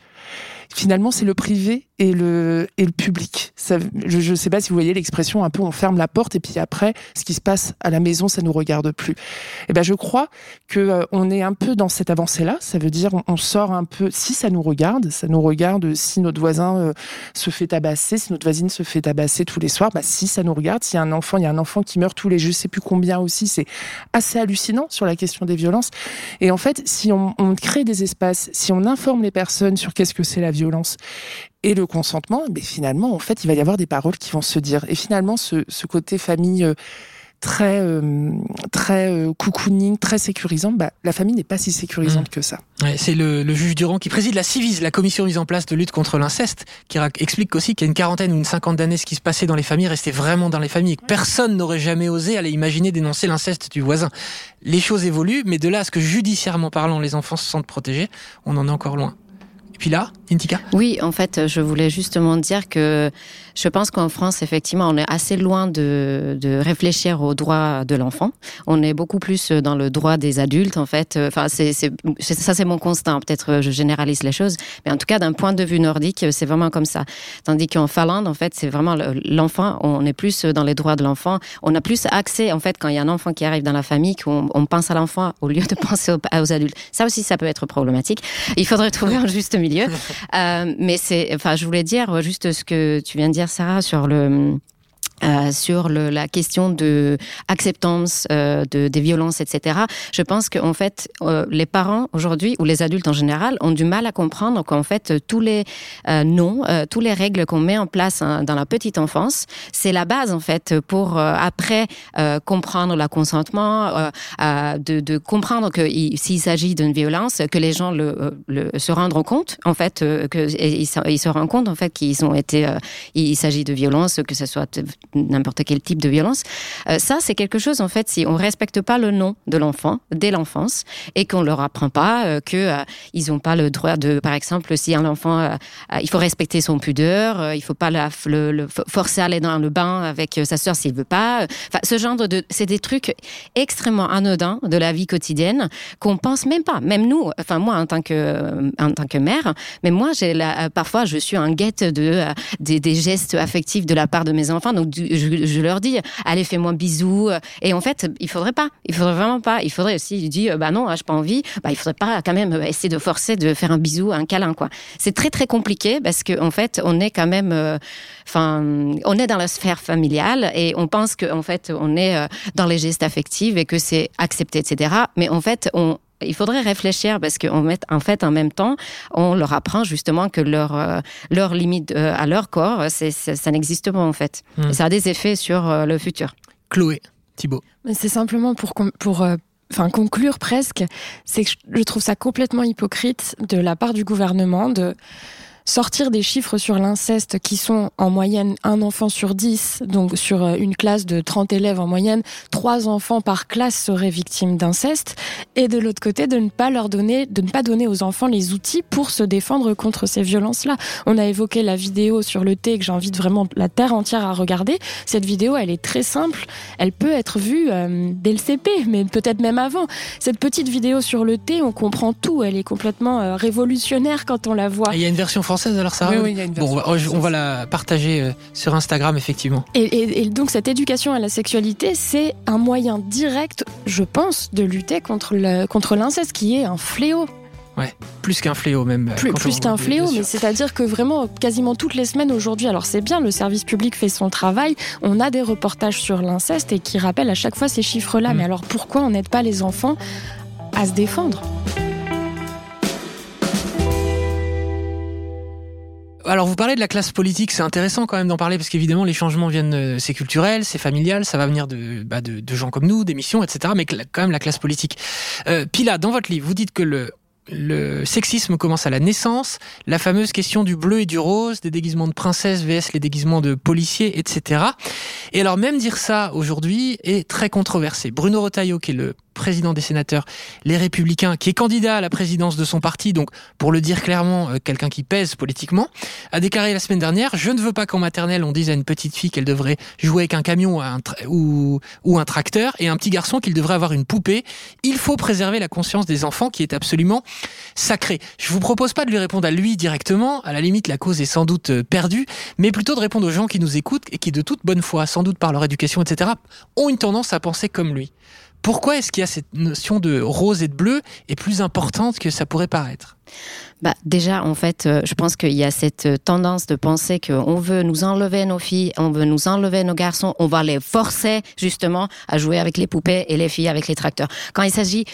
finalement, c'est le privé et le, public. Je ne sais pas si vous voyez l'expression un peu on ferme la porte et puis après, ce qui se passe à la maison, ça nous regarde plus. Et eh ben, je crois que euh, on est un peu dans cette avancée-là. Ça veut dire on, sort un peu, si ça nous regarde, ça nous regarde si notre voisin euh, se fait tabasser, si notre voisine se fait tabasser tous les soirs, bah, si ça nous regarde, s'il y a un enfant, il y a un enfant qui meurt tous les je sais plus combien aussi, c'est assez hallucinant sur la question des violences. Et en fait, si on, on crée des espaces, si on informe les personnes sur qu'est-ce que c'est la violence et le consentement, mais finalement, en fait, il va y avoir des paroles qui vont se dire. Et finalement, ce, côté famille euh, très euh, très euh, cocooning, très sécurisant, bah, la famille n'est pas si sécurisante mmh. que ça. c'est le, juge Durand qui préside la CIVIS, la commission mise en place de lutte contre l'inceste, qui explique aussi qu'il y a une quarantaine ou une cinquantaine d'années, ce qui se passait dans les familles restait vraiment dans les familles. Personne n'aurait jamais osé aller imaginer dénoncer l'inceste du voisin. Les choses évoluent, mais de là à ce que judiciairement parlant, les enfants se sentent protégés, on en est encore loin. Puis là, Intika Oui, en fait, je voulais justement dire que je pense qu'en France, effectivement, on est assez loin de, réfléchir aux droits de l'enfant. On est beaucoup plus dans le droit des adultes, en fait. Enfin, ça, c'est mon constat. Peut-être je généralise les choses, mais en tout cas, d'un point de vue nordique, c'est vraiment comme ça. Tandis qu'en Finlande, en fait, c'est vraiment l'enfant. On est plus dans les droits de l'enfant. On a plus accès, en fait, quand il y a un enfant qui arrive dans la famille, qu'on on pense à l'enfant au lieu de *laughs* penser aux, adultes. Ça aussi, ça peut être problématique. Il faudrait trouver un juste milieu. *laughs* Euh, mais c'est, enfin, je voulais dire juste ce que tu viens de dire, Sarah, sur le euh, sur le, la question de acceptance euh, de, des violences, etc. Je pense qu'en fait, euh, les parents aujourd'hui ou les adultes en général ont du mal à comprendre qu'en fait tous les euh, noms, euh, tous les règles qu'on met en place hein, dans la petite enfance, c'est la base en fait pour après comprendre le consentement, de, de, comprendre que s'il s'agit d'une violence, que les gens le, le, se rendront compte en fait que ils, se rendent compte en fait qu'ils ont été, il s'agit de violence, que ce soit n'importe quel type de violence. Euh, ça, c'est quelque chose, en fait, si on respecte pas le nom de l'enfant dès l'enfance et qu'on leur apprend pas euh, que euh, ils pas le droit de, par exemple, si un enfant, euh, il faut respecter son pudeur, il faut pas la, le, forcer à aller dans le bain avec sa sœur s'il veut pas. Enfin, ce genre de, c'est des trucs extrêmement anodins de la vie quotidienne qu'on pense même pas. Même nous, enfin moi en tant que en tant que mère, mais moi j'ai parfois je suis un guette de des, des gestes affectifs de la part de mes enfants. Donc je, leur dis, allez, fais-moi un bisou. Et en fait, il faudrait pas. Il faudrait vraiment pas. Il faudrait aussi, il dit, bah non, j'ai pas envie. Bah, il faudrait pas quand même essayer de forcer de faire un bisou, un câlin, quoi. C'est très, très compliqué parce que, en fait, on est quand même, euh, enfin, on est dans la sphère familiale et on pense qu'en fait, on est euh, dans les gestes affectifs et que c'est accepté, etc. Mais en fait, on, il faudrait réfléchir parce qu'en en fait, en même temps, on leur apprend justement que leur, euh, leur limite euh, à leur corps, c'est, ça n'existe pas en fait. Hmm. ça a des effets sur euh, le futur. Chloé, Thibault. C'est simplement pour, pour enfin conclure presque, c'est que je trouve ça complètement hypocrite de la part du gouvernement de sortir des chiffres sur l'inceste qui sont en moyenne un enfant sur dix, donc sur euh, une classe de 30 élèves en moyenne, trois enfants par classe seraient victimes d'inceste, et de l'autre côté de ne pas leur donner, de ne pas donner aux enfants les outils pour se défendre contre ces violences-là. On a évoqué la vidéo sur le thé que j'invite vraiment la terre entière à regarder. Cette vidéo, elle est très simple, elle peut être vue euh, dès le CP, mais peut-être même avant. Cette petite vidéo sur le thé, on comprend tout, elle est complètement euh, révolutionnaire quand on la voit. Il y a une version française française alors ça Oui, oui, il y a une Bon, on va, on française. va la partager euh, sur Instagram effectivement. Et, et- et donc cette éducation à la sexualité, c'est un moyen direct, je pense, de lutter contre le- contre l'inceste, qui est un fléau. Plus qu'un fléau même. euh, Plus, quand plus on- qu'un fléau, mais c'est-à-dire que vraiment, quasiment toutes les semaines aujourd'hui, alors c'est bien, le service public fait son travail, on a des reportages sur l'inceste et qui rappellent à chaque fois ces chiffres-là. Mm. Mais alors pourquoi on n'aide pas les enfants à se défendre? Alors vous parlez de la classe politique, c'est intéressant quand même d'en parler parce qu'évidemment les changements viennent, euh, c'est culturel, c'est familial, ça va venir de, bah, de, de gens comme nous, d'émissions, etc. Mais quand même la classe politique. Euh, Pila, dans votre livre, vous dites que le, le sexisme commence à la naissance, la fameuse question du bleu et du rose, des déguisements de princesse vs les déguisements de policiers, etc. Et alors même dire ça aujourd'hui est très controversé. Bruno Retailleau, qui est le président des sénateurs Les Républicains, qui est candidat à la présidence de son parti, donc pour le dire clairement, euh, quelqu'un qui pèse politiquement, a déclaré la semaine dernière Je ne veux pas qu'en maternelle on dise à une petite fille qu'elle devrait jouer avec un camion ou un tracteur, et un petit garçon qu'il devrait avoir une poupée. Il faut préserver la conscience des enfants qui est absolument sacrée. Je vous propose pas de lui répondre à lui directement, à la limite la cause est sans doute euh, perdue, mais plutôt de répondre aux gens qui nous écoutent et qui de toute bonne foi, sans doute par leur éducation, etc., ont une tendance à penser comme lui. Pourquoi est-ce qu'il y a cette notion de rose et de bleu est plus importante que ça pourrait paraître? Bah, déjà, en fait, euh, je pense qu'il y a cette euh, tendance de penser qu'on veut nous enlever nos filles, on veut nous enlever nos garçons, on va les forcer justement à jouer avec les poupées et les filles avec les tracteurs. Quand il s'agit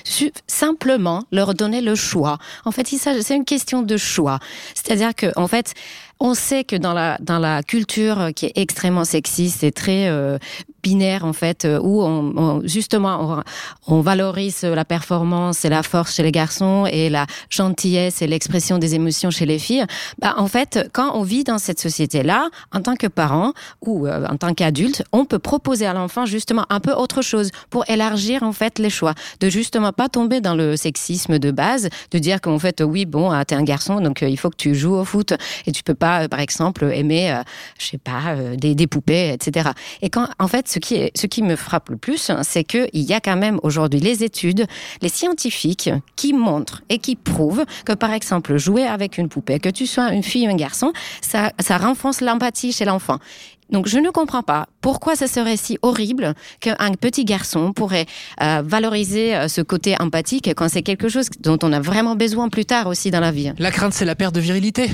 simplement leur donner le choix. En fait, c'est une question de choix. C'est-à-dire que, en fait, on sait que dans la dans la culture qui est extrêmement sexiste et très euh, binaire en fait, euh, où on, on- justement on, on valorise la performance et la force chez les garçons et la gentillesse et l'expression des émotions chez les filles. Bah, en fait, quand on vit dans cette société-là, en tant que parent ou euh, en tant qu'adulte, on peut proposer à l'enfant justement un peu autre chose pour élargir en fait les choix, de justement pas tomber dans le sexisme de base, de dire qu'en fait oui bon, ah, t'es un garçon donc euh, il faut que tu joues au foot et tu peux pas par exemple aimer, je sais pas, des, des poupées, etc. Et quand en fait ce qui me frappe le plus, hein, c'est que il y a quand même aujourd'hui les études, les scientifiques qui montrent et qui prouvent que par exemple jouer avec une poupée, que tu sois une fille ou un garçon, ça renforce l'empathie chez l'enfant. Donc je ne comprends pas pourquoi ça serait si horrible qu'un petit garçon pourrait euh, valoriser euh, ce côté empathique quand c'est quelque chose dont on a vraiment besoin plus tard aussi dans la vie. La crainte, c'est la perte de virilité.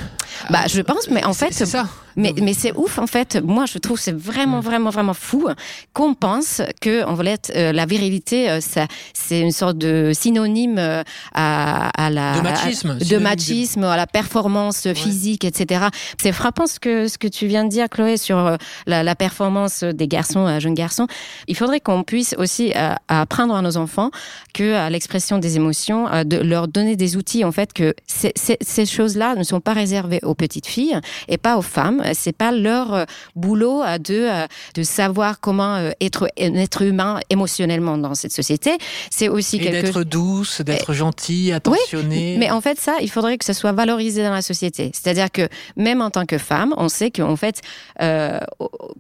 Bah je pense, mais en fait, c'est ça. mais, mais c'est ouf, en fait. Moi, je trouve c'est vraiment, vraiment, vraiment fou qu'on pense que, en fait, euh, la virilité, euh, ça, c'est une sorte de synonyme euh, à, à la. De machisme, à- de- machisme, à la performance physique, etc. C'est frappant ce que, ce que tu viens de dire, Chloé, sur euh, la, la performance des garçons, euh, jeunes garçons. Il faudrait qu'on puisse aussi euh, apprendre à nos enfants que à l'expression des émotions, euh, de leur donner des outils, en fait, que ces- ces- ces choses-là ne sont pas réservées aux petites filles et pas aux femmes. C'est pas leur euh, boulot euh, de euh, de savoir comment euh, être un être humain émotionnellement dans cette société. C'est aussi Et quelque d'être douce, d'être gentille, attentionnée. mais en fait, ça, il faudrait que ça soit valorisé dans la société. C'est-à-dire que même en tant que femme, on sait qu'en fait, euh,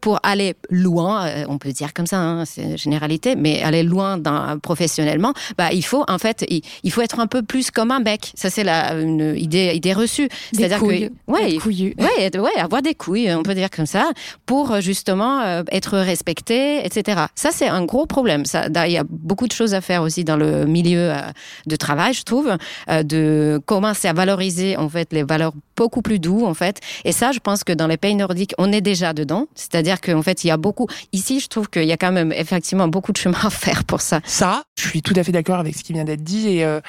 pour aller loin, euh, on peut dire comme ça, hein, c'est une généralité, mais aller loin dans, professionnellement, bah, il faut en fait, il, il faut être un peu plus comme un bec. Ça, c'est la une idée, idée reçue. C'est-à-dire couilles. que, ouais, couillu. Ouais, ouais, avoir des couilles, on peut dire comme ça, pour euh, justement euh, être respecté, etc. Ça, c'est un gros problème. Ça, il y a beaucoup de choses à faire aussi dans le milieu euh, de travail, je trouve, euh, de commencer à valoriser en fait les valeurs beaucoup plus doux en fait. Et ça, je pense que dans les pays nordiques, on est déjà dedans. C'est-à-dire qu'en fait, il y a beaucoup. Ici, je trouve qu'il y a quand même effectivement beaucoup de chemin à faire pour ça. Sarah, Je suis tout à fait d'accord avec ce qui vient d'être dit et euh,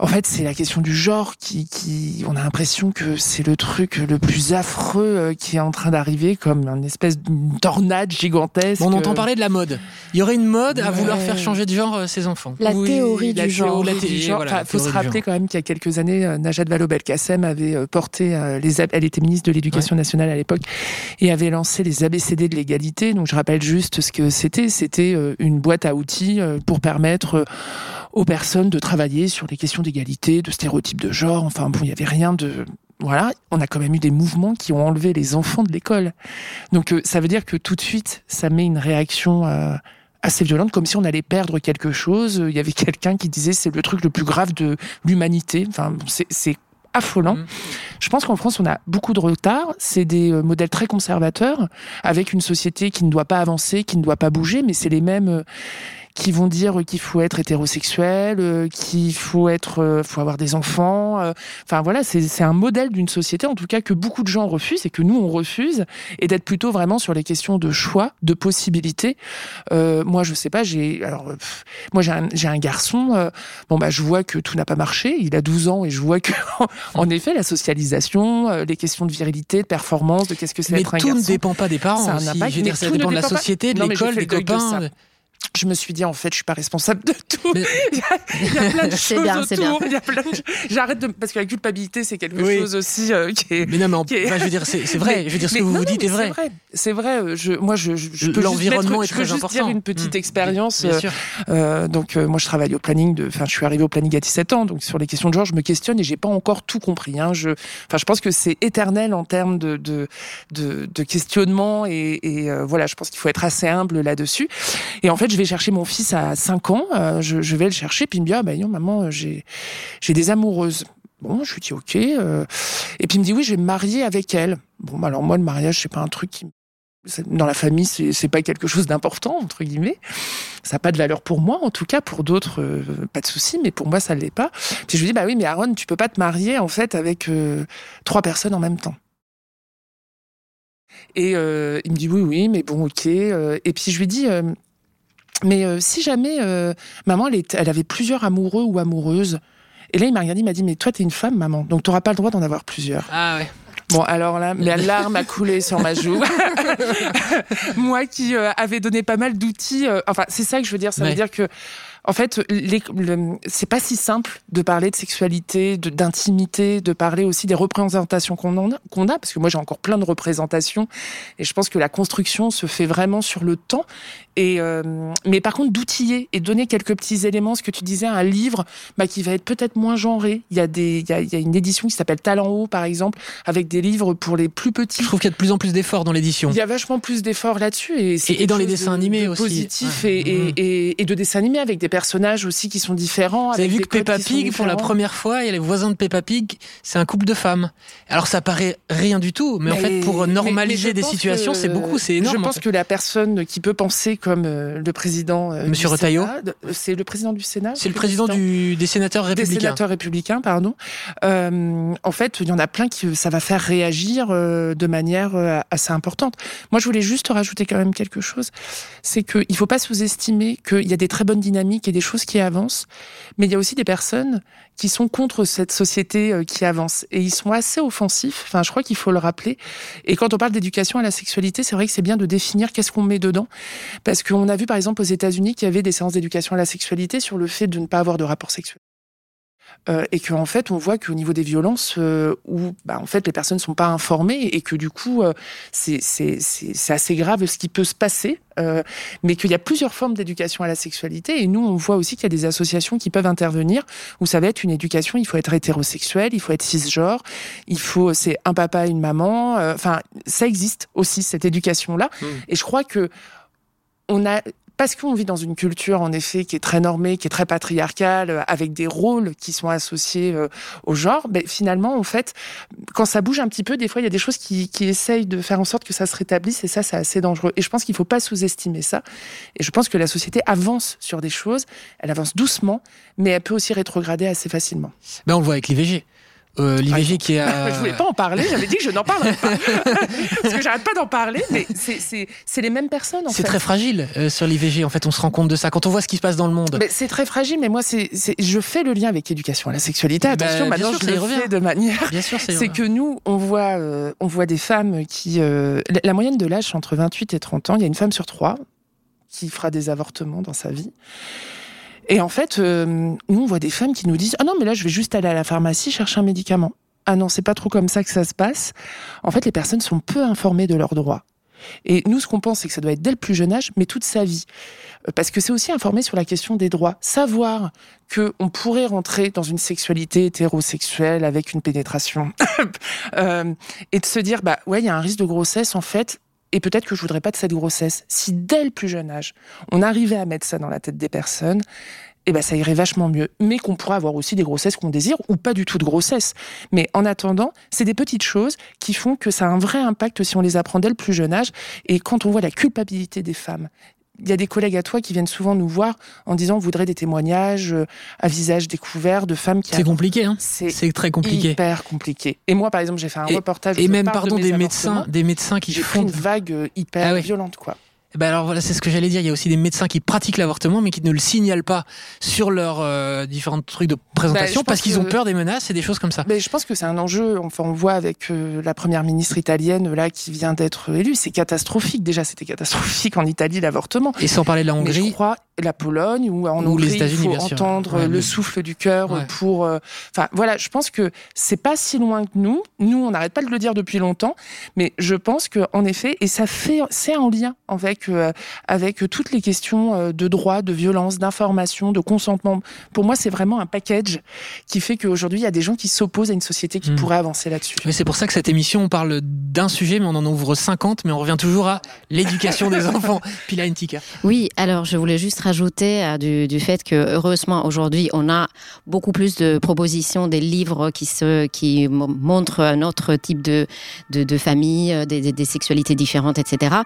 en fait c'est la question du genre qui, qui on a l'impression que c'est le truc le plus affreux euh, qui est en train d'arriver comme une espèce de tornade gigantesque. on entend parler de la mode. Il y aurait une mode à vouloir faire changer de genre euh, ses enfants. La Oui, théorie la du genre. théorie La du thé- genre. voilà, Enfin, la faut se théorie du rappeler quand même qu'il y a quelques années, euh, Najat Vallaud-Belkacem avait euh, porté euh, les, elle était ministre de l'Éducation nationale à l'époque et avait lancé les ABCD de l'égalité. Donc je rappelle juste ce que c'était. C'était euh, une boîte à outils euh, pour permettre euh, aux personnes de travailler sur les questions d'égalité, de stéréotypes de genre. Enfin bon, il y avait rien de voilà, on a quand même eu des mouvements qui ont enlevé les enfants de l'école. Donc euh, ça veut dire que tout de suite, ça met une réaction euh, assez violente, comme si on allait perdre quelque chose. Il y avait *laughs* quelqu'un qui disait c'est le truc le plus grave de l'humanité. Enfin, c'est- affolant. Mhm. Je pense qu'en France, on a beaucoup de retard. C'est des euh, modèles très conservateurs, avec une société qui ne doit pas avancer, qui ne doit pas bouger, mais c'est les mêmes euh, qui vont dire qu'il faut être hétérosexuel, euh, qu'il faut être, euh, faut avoir des enfants. euh. Enfin voilà, c'est un modèle d'une société, en tout cas que beaucoup de gens refusent et que nous on refuse, et d'être plutôt vraiment sur les questions de choix, de possibilités. Euh, moi, je sais pas, j'ai alors, euh, pff, moi j'ai un, un garçon. euh, bon bah, je vois que tout n'a pas marché. Il a 12 ans et je vois que, *laughs* en effet, la socialisation, euh, les questions de virilité, de performance, de qu'est-ce que c'est Mais être un tout ne garçon. dépend pas des parents. Ça a un aussi. impact, Je veux dire, mais ça dépend de la pas- société, de mais l'école, des copains. Je me suis dit en fait je suis pas responsable de tout. Mais- *laughs* il, y a, il y a plein de *laughs* choses bien, bien. autour. il y a plein de- J'arrête de parce que la culpabilité c'est quelque Oui. chose aussi euh, qui est. Mais non, mais en- est- enfin, je veux dire, c'est vrai. Mais- je veux dire, ce mais que vous non, vous dites est vrai. C'est vrai. C'est vrai. euh, Je, moi, je, je, je peux L'environnement juste est mettre- très je peux juste dire une petite Mmh. expérience. Bien euh, sûr. euh, donc euh, moi je travaille au planning de, enfin je suis arrivé au planning à 17 ans, donc sur les questions de genre je me questionne et j'ai pas encore tout compris. Hein. Je, enfin je pense que c'est éternel en termes de de, de, de questionnement et, et euh, voilà je pense qu'il faut être assez humble là-dessus. Et en fait vais chercher mon fils à 5 ans, euh, je, vais le chercher puis il me dit ah bah non maman euh, j'ai des amoureuses. Bon, je lui dis ok. euh, Et puis il me dit oui, je vais me marier avec elle. Bon, alors moi le mariage c'est pas un truc qui dans la famille, c'est pas quelque chose d'important entre guillemets. Ça n'a pas de valeur pour moi, en tout cas pour d'autres, pas de souci, mais pour moi ça ne l'est pas. Puis je lui dis bah oui, mais Aaron, tu peux pas te marier en fait avec trois personnes en même temps. Et il me dit oui, oui, mais bon, ok. et puis je lui dis mais euh, si jamais euh, maman, elle, est- elle avait plusieurs amoureux ou amoureuses. Et là, il m'a regardé, il m'a dit mais toi, t'es une femme, maman, donc t'auras pas le droit d'en avoir plusieurs. Ah ouais. Bon, alors là, la larme a coulé sur ma joue. *laughs* Moi qui euh, avais donné pas mal d'outils, euh, enfin, c'est ça que je veux dire. Ça Ouais. veut dire que, en fait, le- c'est pas si simple de parler de sexualité, d'intimité, de, parler aussi des représentations qu'on en a, qu'on a, parce que moi j'ai encore plein de représentations, et je pense que la construction se fait vraiment sur le temps. Et euh, mais par contre, d'outiller et donner quelques petits éléments, ce que tu disais, un livre bah, qui va être peut-être moins genré. Il y a des, il y a, il y a une édition qui s'appelle Talent haut, par exemple, avec des livres pour les plus petits. Je trouve qu'il y a de plus en plus d'efforts dans l'édition. Il y a vachement plus d'efforts là-dessus et, Et- et dans les dessins de- animés de aussi. positif Ouais. et, et, et, et de dessins animés avec des personnages aussi qui sont différents. Vous avez avec vu que Peppa Pig, pour la première fois, il y a les voisins de Peppa Pig, c'est un couple de femmes. Alors ça paraît rien du tout, mais, en fait, pour normaliser mais des situations, que- c'est beaucoup, c'est énorme. Je en pense fait. que la personne qui peut penser comme euh, le président, euh, Monsieur Retailleau de- c'est le président du Sénat. C'est le président du, des sénateurs des républicains. sénateurs républicains, pardon. Euh, en fait, il y en a plein qui ça va faire réagir euh, de manière euh, assez importante. Moi, je voulais juste rajouter quand même quelque chose, c'est qu'il ne faut pas sous-estimer qu'il y a des très bonnes dynamiques et des choses qui avancent, mais il y a aussi des personnes qui sont contre cette société euh, qui avance et ils sont assez offensifs. Enfin, je crois qu'il faut le rappeler. Et quand on parle d'éducation à la sexualité, c'est vrai que c'est bien de définir qu'est-ce qu'on met dedans, parce qu'on a vu par exemple aux États-Unis qu'il y avait des séances d'éducation à la sexualité sur le fait de ne pas avoir de rapport sexuel. Euh, et qu'en fait, on voit qu'au niveau des violences, euh, où bah, en fait les personnes ne sont pas informées et que du coup, euh, c'est assez grave ce qui peut se passer, mais qu'il y a plusieurs formes d'éducation à la sexualité. Et nous, on voit aussi qu'il y a des associations qui peuvent intervenir où ça va être une éducation. Il faut être hétérosexuel, il faut être cisgenre, il faut c'est un papa, une maman. Enfin, ça existe aussi cette éducation-là. Mm. Et je crois que on a parce qu'on vit dans une culture, en effet, qui est très normée, qui est très patriarcale, euh, avec des rôles qui sont associés euh, au genre, ben, finalement, en fait, quand ça bouge un petit peu, des fois, il y a des choses qui, qui essayent de faire en sorte que ça se rétablisse, et ça, c'est assez dangereux. Et je pense qu'il faut pas sous-estimer ça. Et je pense que la société avance sur des choses, elle avance doucement, mais elle peut aussi rétrograder assez facilement. Ben, on le voit avec l'IVG. Euh, L'IVG qui est *laughs* à... Je voulais pas en parler, j'avais dit que je n'en parlerais pas. *laughs* Parce que j'arrête pas d'en parler, mais c'est- les mêmes personnes, en C'est très fragile euh, sur l'IVG, en fait, on se rend compte de ça. Quand on voit ce qui se passe dans le monde, c'est très fragile, mais moi, c'est, je fais le lien avec l'éducation à la sexualité. Bah, Attention, bien maintenant, sûr, je le revient. fais de manière. bien sûr, *laughs* c'est C'est que nous, on voit, euh, on voit des femmes qui. la- la moyenne de l'âge, entre 28 et 30 ans. Il y a une femme sur trois qui fera des avortements dans sa vie. Et en fait, euh, nous, on voit des femmes qui nous disent Ah non, mais là, je vais juste aller à la pharmacie chercher un médicament. Ah non, c'est pas trop comme ça que ça se passe. En fait, les personnes sont peu informées de leurs droits. Et nous, ce qu'on pense, c'est que ça doit être dès le plus jeune âge, mais toute sa vie. Euh, Parce que c'est aussi informer sur la question des droits. Savoir que on pourrait rentrer dans une sexualité hétérosexuelle avec une pénétration. *coughs* Euh, et de se dire, bah ouais, il y a un risque de grossesse, en fait. Et peut-être que je voudrais pas de cette grossesse. Si dès le plus jeune âge, on arrivait à mettre ça dans la tête des personnes, eh ben ça irait vachement mieux. Mais qu'on pourrait avoir aussi des grossesses qu'on désire ou pas du tout de grossesse. Mais en attendant, c'est des petites choses qui font que ça a un vrai impact si on les apprend dès le plus jeune âge. Et quand on voit la culpabilité des femmes, il y a des collègues à toi qui viennent souvent nous voir en disant on voudrait des témoignages euh, à visage découvert de femmes qui. C'est compliqué, hein C'est très compliqué. hyper compliqué. Et moi, par exemple, j'ai fait un Et- reportage. Et même, de pardon, mes des médecins, des médecins qui font. une vague euh, hyper Ah ouais. violente, quoi. Eh Ben alors voilà, c'est ce que j'allais dire. Il y a aussi des médecins qui pratiquent l'avortement, mais qui ne le signalent pas sur leurs euh, différents trucs de présentation Bah, parce qu'ils ont peur des menaces et des choses comme ça. Mais je pense que c'est un enjeu. Enfin, on voit avec euh, la première ministre italienne là qui vient d'être élue, c'est catastrophique. Déjà, c'était catastrophique en Italie l'avortement. Et sans parler de la Mais je Hongrie, crois la Pologne ou en Ou Hongrie, les États-Unis, il faut entendre Ouais, le mais- souffle du cœur Ouais. pour. euh, Enfin, voilà, je pense que c'est pas si loin que nous. Nous, on n'arrête pas de le dire depuis longtemps, mais je pense que en effet, et ça fait, c'est en lien avec euh, avec toutes les questions euh, de droit, de violence, d'information, de consentement. Pour moi, c'est vraiment un package qui fait qu'aujourd'hui, il y a des gens qui s'opposent à une société qui Mm. pourrait avancer là-dessus. Oui, c'est pour ça que cette émission, on parle d'un sujet, mais on en ouvre 50, mais on revient toujours à l'éducation des *laughs* enfants. Pila Intika. Oui, alors je voulais juste rajouter euh, du, fait que heureusement aujourd'hui on a beaucoup plus de propositions, des livres qui se qui montrent un autre type de de, de famille, euh, des, sexualités différentes, etc.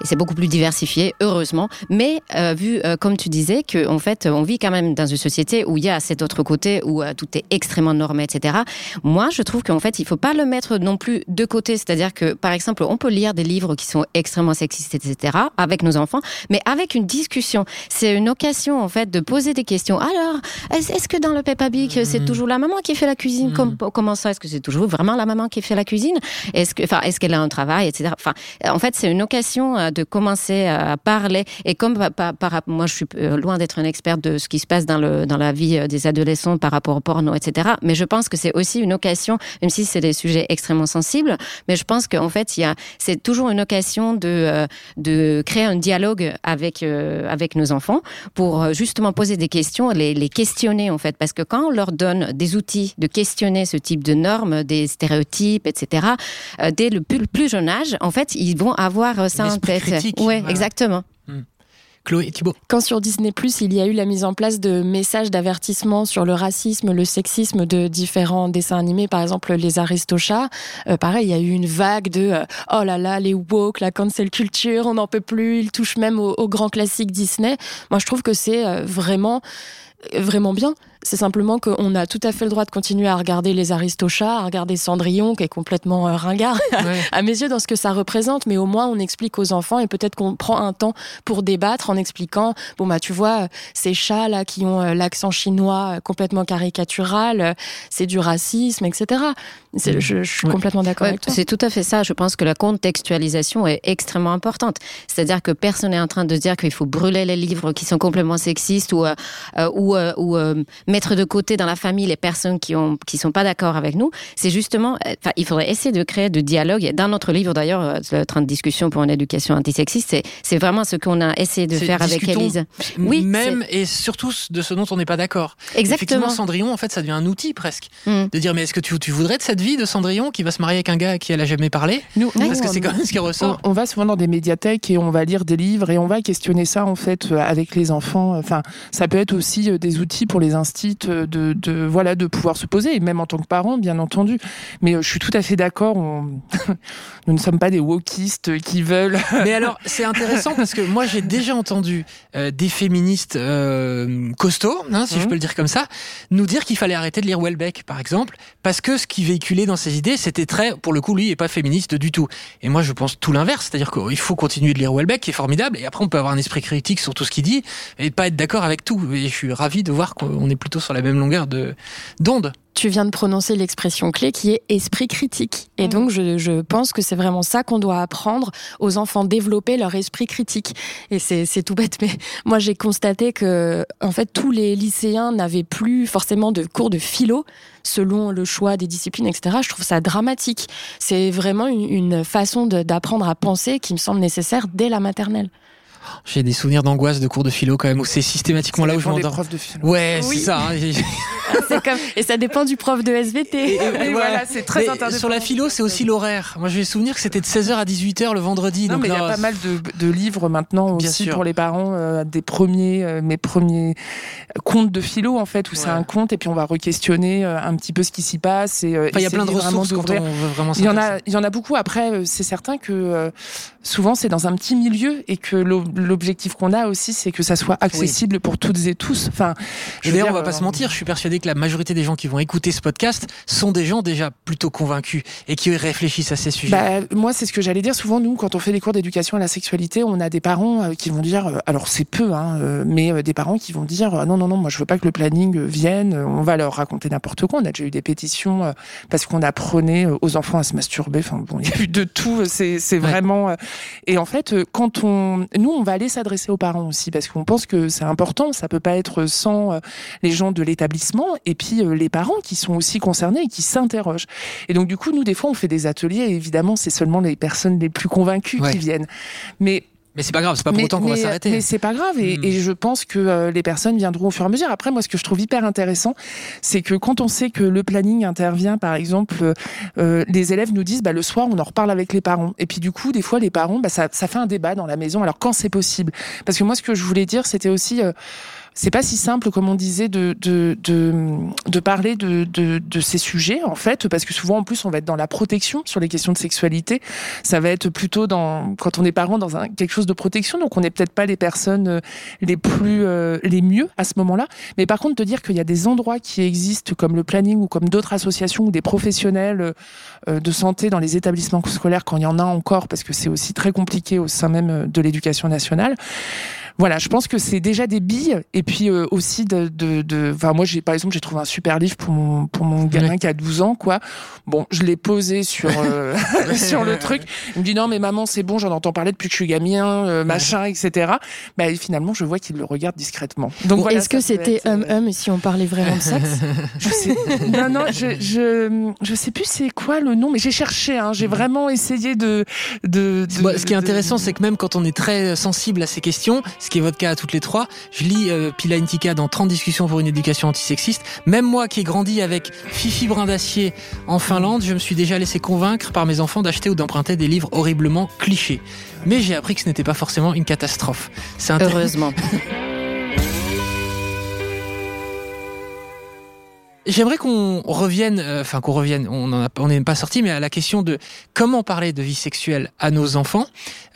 Et c'est beaucoup plus diversifié, heureusement. Mais euh, vu comme tu disais que en fait on vit quand même dans une société où il y a cet autre côté où tout est extrêmement normé, etc. Moi, je trouve qu'en fait il faut pas le mettre non plus de côté, c'est-à-dire que par exemple on peut lire des livres qui sont extrêmement sexistes, etc. avec nos enfants mais avec une discussion. C'est une occasion, en fait, de poser des questions. Alors, est-ce que dans le Peppa Pig, c'est Mhm. toujours la maman qui fait la cuisine? Mhm. Comme- Comment ça? Est-ce que c'est toujours vraiment la maman qui fait la cuisine? Est-ce que, enfin, est-ce qu'elle a un travail, etc. Enfin, en fait, c'est une occasion euh, de commencer à parler. Et comme par, par- moi, je suis euh, loin d'être une experte de ce qui se passe dans le dans la vie euh, des adolescents par rapport au porno, etc. Mais je pense que c'est aussi une occasion, même si c'est des sujets extrêmement sensibles, mais je pense qu'en fait, il y a, c'est toujours une occasion de de créer un dialogue avec euh, avec nos enfants pour euh, justement poser des questions, les, les questionner en fait, parce que quand on leur donne des outils de questionner ce type de normes, des stéréotypes, etc. euh, dès le plus, le plus jeune âge, en fait, ils vont avoir euh, ça en tête. critique, ouais, voilà. exactement. Chloé Thibault. Quand sur Disney Plus, il y a eu la mise en place de messages d'avertissement sur le racisme, le sexisme de différents dessins animés, par exemple les Aristochats, euh, pareil, il y a eu une vague de euh, oh là là, les woke, la cancel culture, on n'en peut plus, ils touchent même aux, aux grands classiques Disney. Moi, je trouve que c'est euh, vraiment vraiment bien. C'est simplement qu'on a tout à fait le droit de continuer à regarder les Aristochats, à regarder Cendrillon, qui est complètement euh, ringard *laughs* Ouais. à mes yeux dans ce que ça représente, mais au moins on explique aux enfants et peut-être qu'on prend un temps pour débattre en expliquant, bon bah tu vois, ces chats là qui ont euh, l'accent chinois euh, complètement caricatural, euh, c'est du racisme, etc. Je, je suis Ouais. complètement d'accord Ouais, avec toi. c'est tout à fait ça. Je pense que la contextualisation est extrêmement importante. C'est-à-dire que personne n'est en train de dire qu'il faut brûler les livres qui sont complètement sexistes ou, euh, ou, euh, ou euh, mettre de côté dans la famille les personnes qui ont qui sont pas d'accord avec nous. C'est justement, euh, enfin, il faudrait essayer de créer de dialogue. Dans notre livre d'ailleurs, euh, le train de discussion pour une éducation antisexiste, c'est c'est vraiment ce qu'on a essayé de faire avec Élise. Oui, Même et surtout de ce dont on n'est pas d'accord. Exactement. Effectivement, Cendrillon, en fait, ça devient un outil presque. Mm. De dire, mais est-ce que tu, tu voudrais de cette vie de Cendrillon qui va se marier avec un gars à qui elle a jamais parlé? Nous, nous, Parce que c'est on- quand même ce qui on, ressort. on va souvent dans des médiathèques et on va lire des livres et on va questionner ça en fait euh, avec les enfants. Enfin, ça peut être aussi des outils pour les instits euh, de, de voilà de pouvoir se poser, et même en tant que parent, bien entendu. Mais euh, je suis tout à fait d'accord. on- *laughs* Nous ne sommes pas des wokistes qui veulent. *laughs* Mais alors, c'est intéressant parce que moi, j'ai déjà entendu euh, des féministes euh, costauds, hein, si je Mhm. peux le dire comme ça, nous dire qu'il fallait arrêter de lire Welbeck, par exemple, parce que ce qui véhiculait dans ses idées, c'était très, pour le coup, lui, est pas féministe du tout. Et moi, je pense tout l'inverse, c'est-à-dire qu'il faut continuer de lire Welbeck, qui est formidable, et après, on peut avoir un esprit critique sur tout ce qu'il dit, et pas être d'accord avec tout. Et je suis ravi de voir qu'on est plutôt sur la même longueur de d'onde. Tu viens de prononcer l'expression clé qui est esprit critique. Et Mm. donc, je, je pense que c'est vraiment ça qu'on doit apprendre aux enfants, développer leur esprit critique. Et c'est tout bête, mais *laughs* moi, j'ai constaté que, en fait, tous les lycéens n'avaient plus forcément de cours de philo selon le choix des disciplines, etc. Je trouve ça dramatique. C'est vraiment une, une façon d'apprendre à penser qui me semble nécessaire dès la maternelle. J'ai des souvenirs d'angoisse de cours de philo quand même, où c'est systématiquement là où je m'endors. profs de philo. Ouais, Oui. c'est ça. hein. *laughs* *laughs* c'est comme et ça dépend du prof de SVT. Et, et- Et ouais. voilà, c'est très interdépendant. Sur la philo, c'est aussi l'horaire. Moi, je vais souvenir que c'était de 16h à 18h le vendredi. Non, donc mais il y a pas mal de, de livres maintenant Bien aussi sûr. pour les parents, euh, des premiers, euh, mes premiers contes de philo en fait, où c'est un conte et puis on va re-questionner euh, un petit peu ce qui s'y passe et euh, Enfin, il y a plein de ressources quand on veut vraiment Il y en a, il y en a beaucoup. Après, euh, c'est certain que euh, souvent c'est dans un petit milieu et que l'o- l'objectif qu'on a aussi, c'est que ça soit accessible pour toutes et tous. Enfin, je veux on va pas euh, se mentir, je suis persuadé que la majorité des gens qui vont écouter ce podcast sont des gens déjà plutôt convaincus et qui réfléchissent à ces sujets. Bah, moi, c'est ce que j'allais dire. Souvent, nous, quand on fait des cours d'éducation à la sexualité, on a des parents euh, qui vont dire, euh, alors c'est peu, hein, euh, mais des parents qui vont dire, non, non, non, moi, je veux pas que le planning vienne. On va leur raconter n'importe quoi. On a déjà eu des pétitions parce qu'on apprenait aux enfants à se masturber. Enfin, bon, il y a eu de tout. C'est, Ouais. vraiment. Et en fait, quand on, nous, on va aller s'adresser aux parents aussi parce qu'on pense que c'est important. Ça peut pas être sans les gens de l'établissement et puis euh, les parents qui sont aussi concernés et qui s'interrogent. Et donc, du coup, nous, des fois, on fait des ateliers. Et évidemment, c'est seulement les personnes les plus convaincues Ouais. qui viennent. Mais Mais c'est pas grave, c'est pas pour mais, autant qu'on va s'arrêter. Mais c'est pas grave. Et, Hmm. et je pense que euh, les personnes viendront au fur et à mesure. Après, moi, ce que je trouve hyper intéressant, c'est que quand on sait que le planning intervient, par exemple, euh, euh, les élèves nous disent, bah, le soir, on en reparle avec les parents. Et puis, du coup, des fois, les parents, bah, ça, ça fait un débat dans la maison. Alors, quand c'est possible? Parce que moi, ce que je voulais dire, c'était aussi. euh, c'est pas si simple, comme on disait, de, de, de, de parler de, de, de ces sujets, en fait, parce que souvent, en plus, on va être dans la protection sur les questions de sexualité. Ça va être plutôt dans, quand on est parent, dans un, quelque chose de protection, donc on n'est peut-être pas les personnes euh, les plus, euh, les mieux à ce moment-là. Mais par contre, de dire qu'il y a des endroits qui existent, comme le planning ou comme d'autres associations ou des professionnels euh, de santé dans les établissements scolaires, quand il y en a encore, parce que c'est aussi très compliqué au sein même euh, de l'éducation nationale. Voilà, je pense que c'est déjà des billes et puis euh, aussi de, de, de- enfin moi j'ai par exemple j'ai trouvé un super livre pour mon pour mon gamin qui a 12 ans quoi. Bon, je l'ai posé sur euh, *laughs* *laughs* sur le truc. Il me dit non mais maman c'est bon, j'en entends parler depuis que je suis gamin, euh, machin etc. Bah et finalement je vois qu'il le regarde discrètement. Donc voilà, Est-ce que c'était hum hum et si on parlait vraiment de sexe? *laughs* Je sais. Non, non, je, je, je sais plus c'est quoi le nom, mais j'ai cherché, hein, j'ai vraiment essayé de. de, de- Bon, ce qui est intéressant, c'est que même quand on est très sensible à ces questions, ce qui est votre cas à toutes les trois, je lis euh, Pila Intika dans 30 discussions pour une éducation antisexiste. Même moi qui ai grandi avec Fifi Brin d'Acier en Finlande, je me suis déjà laissé convaincre par mes enfants d'acheter ou d'emprunter des livres horriblement clichés. Mais j'ai appris que ce n'était pas forcément une catastrophe. C'est. Heureusement. *laughs* J'aimerais qu'on revienne, euh, enfin qu'on revienne, on n'est pas sorti, mais à la question de comment parler de vie sexuelle à nos enfants.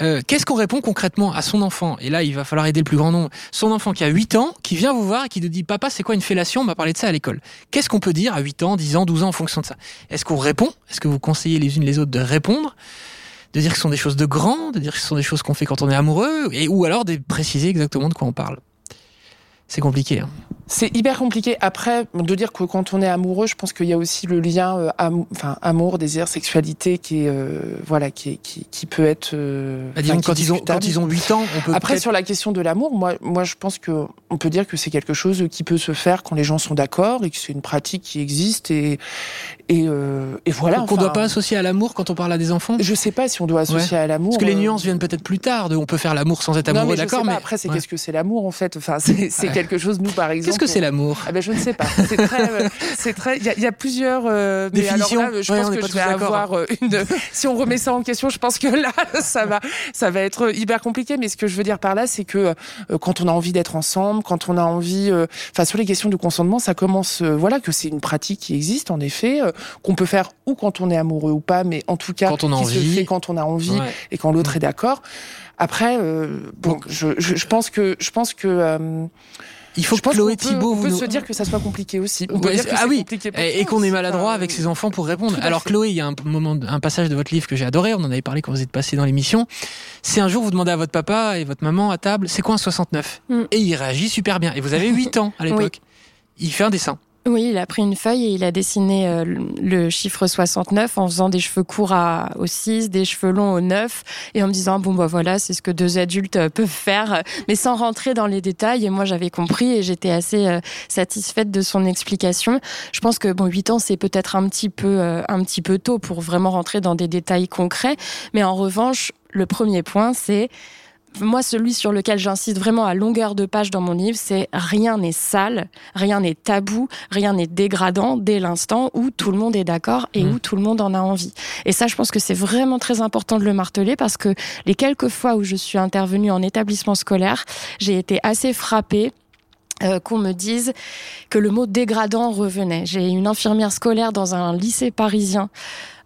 Euh, Qu'est-ce qu'on répond concrètement à son enfant? Et là, il va falloir aider le plus grand nombre. Son enfant qui a 8 ans, qui vient vous voir et qui nous dit Papa, c'est quoi une fellation? On m'a parlé de ça à l'école. Qu'est-ce qu'on peut dire à 8 ans, 10 ans, 12 ans en fonction de ça? Est-ce qu'on répond? Est-ce que vous conseillez les unes les autres de répondre? De dire que ce sont des choses de grands, de dire que ce sont des choses qu'on fait quand on est amoureux, et ou alors de préciser exactement de quoi on parle. C'est compliqué. Hein. C'est hyper compliqué. Après, de dire que quand on est amoureux, je pense qu'il y a aussi le lien, euh, am- enfin amour, désir, sexualité, qui est, euh, voilà, qui, est- qui, qui peut être. euh, Bah, disons quand ils ont quand ils ont 8 ans, on peut Après, sur la question de l'amour, moi, moi, je pense que on peut dire que c'est quelque chose qui peut se faire quand les gens sont d'accord et que c'est une pratique qui existe et et, euh, et voilà. qu'on enfin, doit pas associer à l'amour quand on parle à des enfants? Je sais pas si on doit associer à l'amour. Parce que les nuances viennent peut-être plus tard. De, on peut faire l'amour sans être amoureux, d'accord. Mais après, c'est Ouais. qu'est-ce que c'est l'amour en fait? Enfin, c'est. *laughs* quelque chose. Nous, par exemple. qu'est-ce que c'est l'amour Ah ben je ne sais pas. C'est très, euh, c'est très. Il y, a- il y a plusieurs. euh, mais alors Définitions. là, je Ouais, pense que je vais avoir euh, une. Si on remet ça en question, je pense que là, *laughs* ça va, ça va être hyper compliqué. Mais ce que je veux dire par là, c'est que euh, quand on a envie d'être ensemble, quand on a envie, euh, enfin sur les questions de consentement, ça commence. euh, voilà que c'est une pratique qui existe en effet, euh, qu'on peut faire ou quand on est amoureux ou pas, mais en tout cas Quand on a qui envie. se fait quand on a envie Ouais. et quand l'autre est d'accord. Après, euh, bon, je, je, je pense que je pense que euh, Il faut je que Chloé Thibault on peut nous- se dire que ça soit compliqué aussi. On peut Ouais, dire que ah oui. pour Et, qu'on est maladroit avec ses enfants pour répondre. Alors. Chloé, il y a un moment, un passage de votre livre que j'ai adoré. On en avait parlé quand vous êtes passé dans l'émission. C'est un jour vous demandez à votre papa et votre maman à table, c'est quoi un 69 Mm. Et il réagit super bien. Et vous avez 8 ans à l'époque. Il fait un dessin. Oui, il a pris une feuille et il a dessiné euh, le chiffre 69 en faisant des cheveux courts à, au 6, des cheveux longs au 9 et en me disant bon bah voilà, c'est ce que deux adultes euh, peuvent faire mais sans rentrer dans les détails et moi j'avais compris et j'étais assez euh, satisfaite de son explication. Je pense que bon 8 ans c'est peut-être un petit peu euh, un petit peu tôt pour vraiment rentrer dans des détails concrets mais en revanche, le premier point c'est moi, celui sur lequel j'insiste vraiment à longueur de page dans mon livre, c'est rien n'est sale, rien n'est tabou, rien n'est dégradant dès l'instant où tout le monde est d'accord et Mmh. où tout le monde en a envie. Et ça, je pense que c'est vraiment très important de le marteler parce que les quelques fois où je suis intervenue en établissement scolaire, j'ai été assez frappée euh, qu'on me dise que le mot dégradant revenait. J'ai une infirmière scolaire dans un lycée parisien,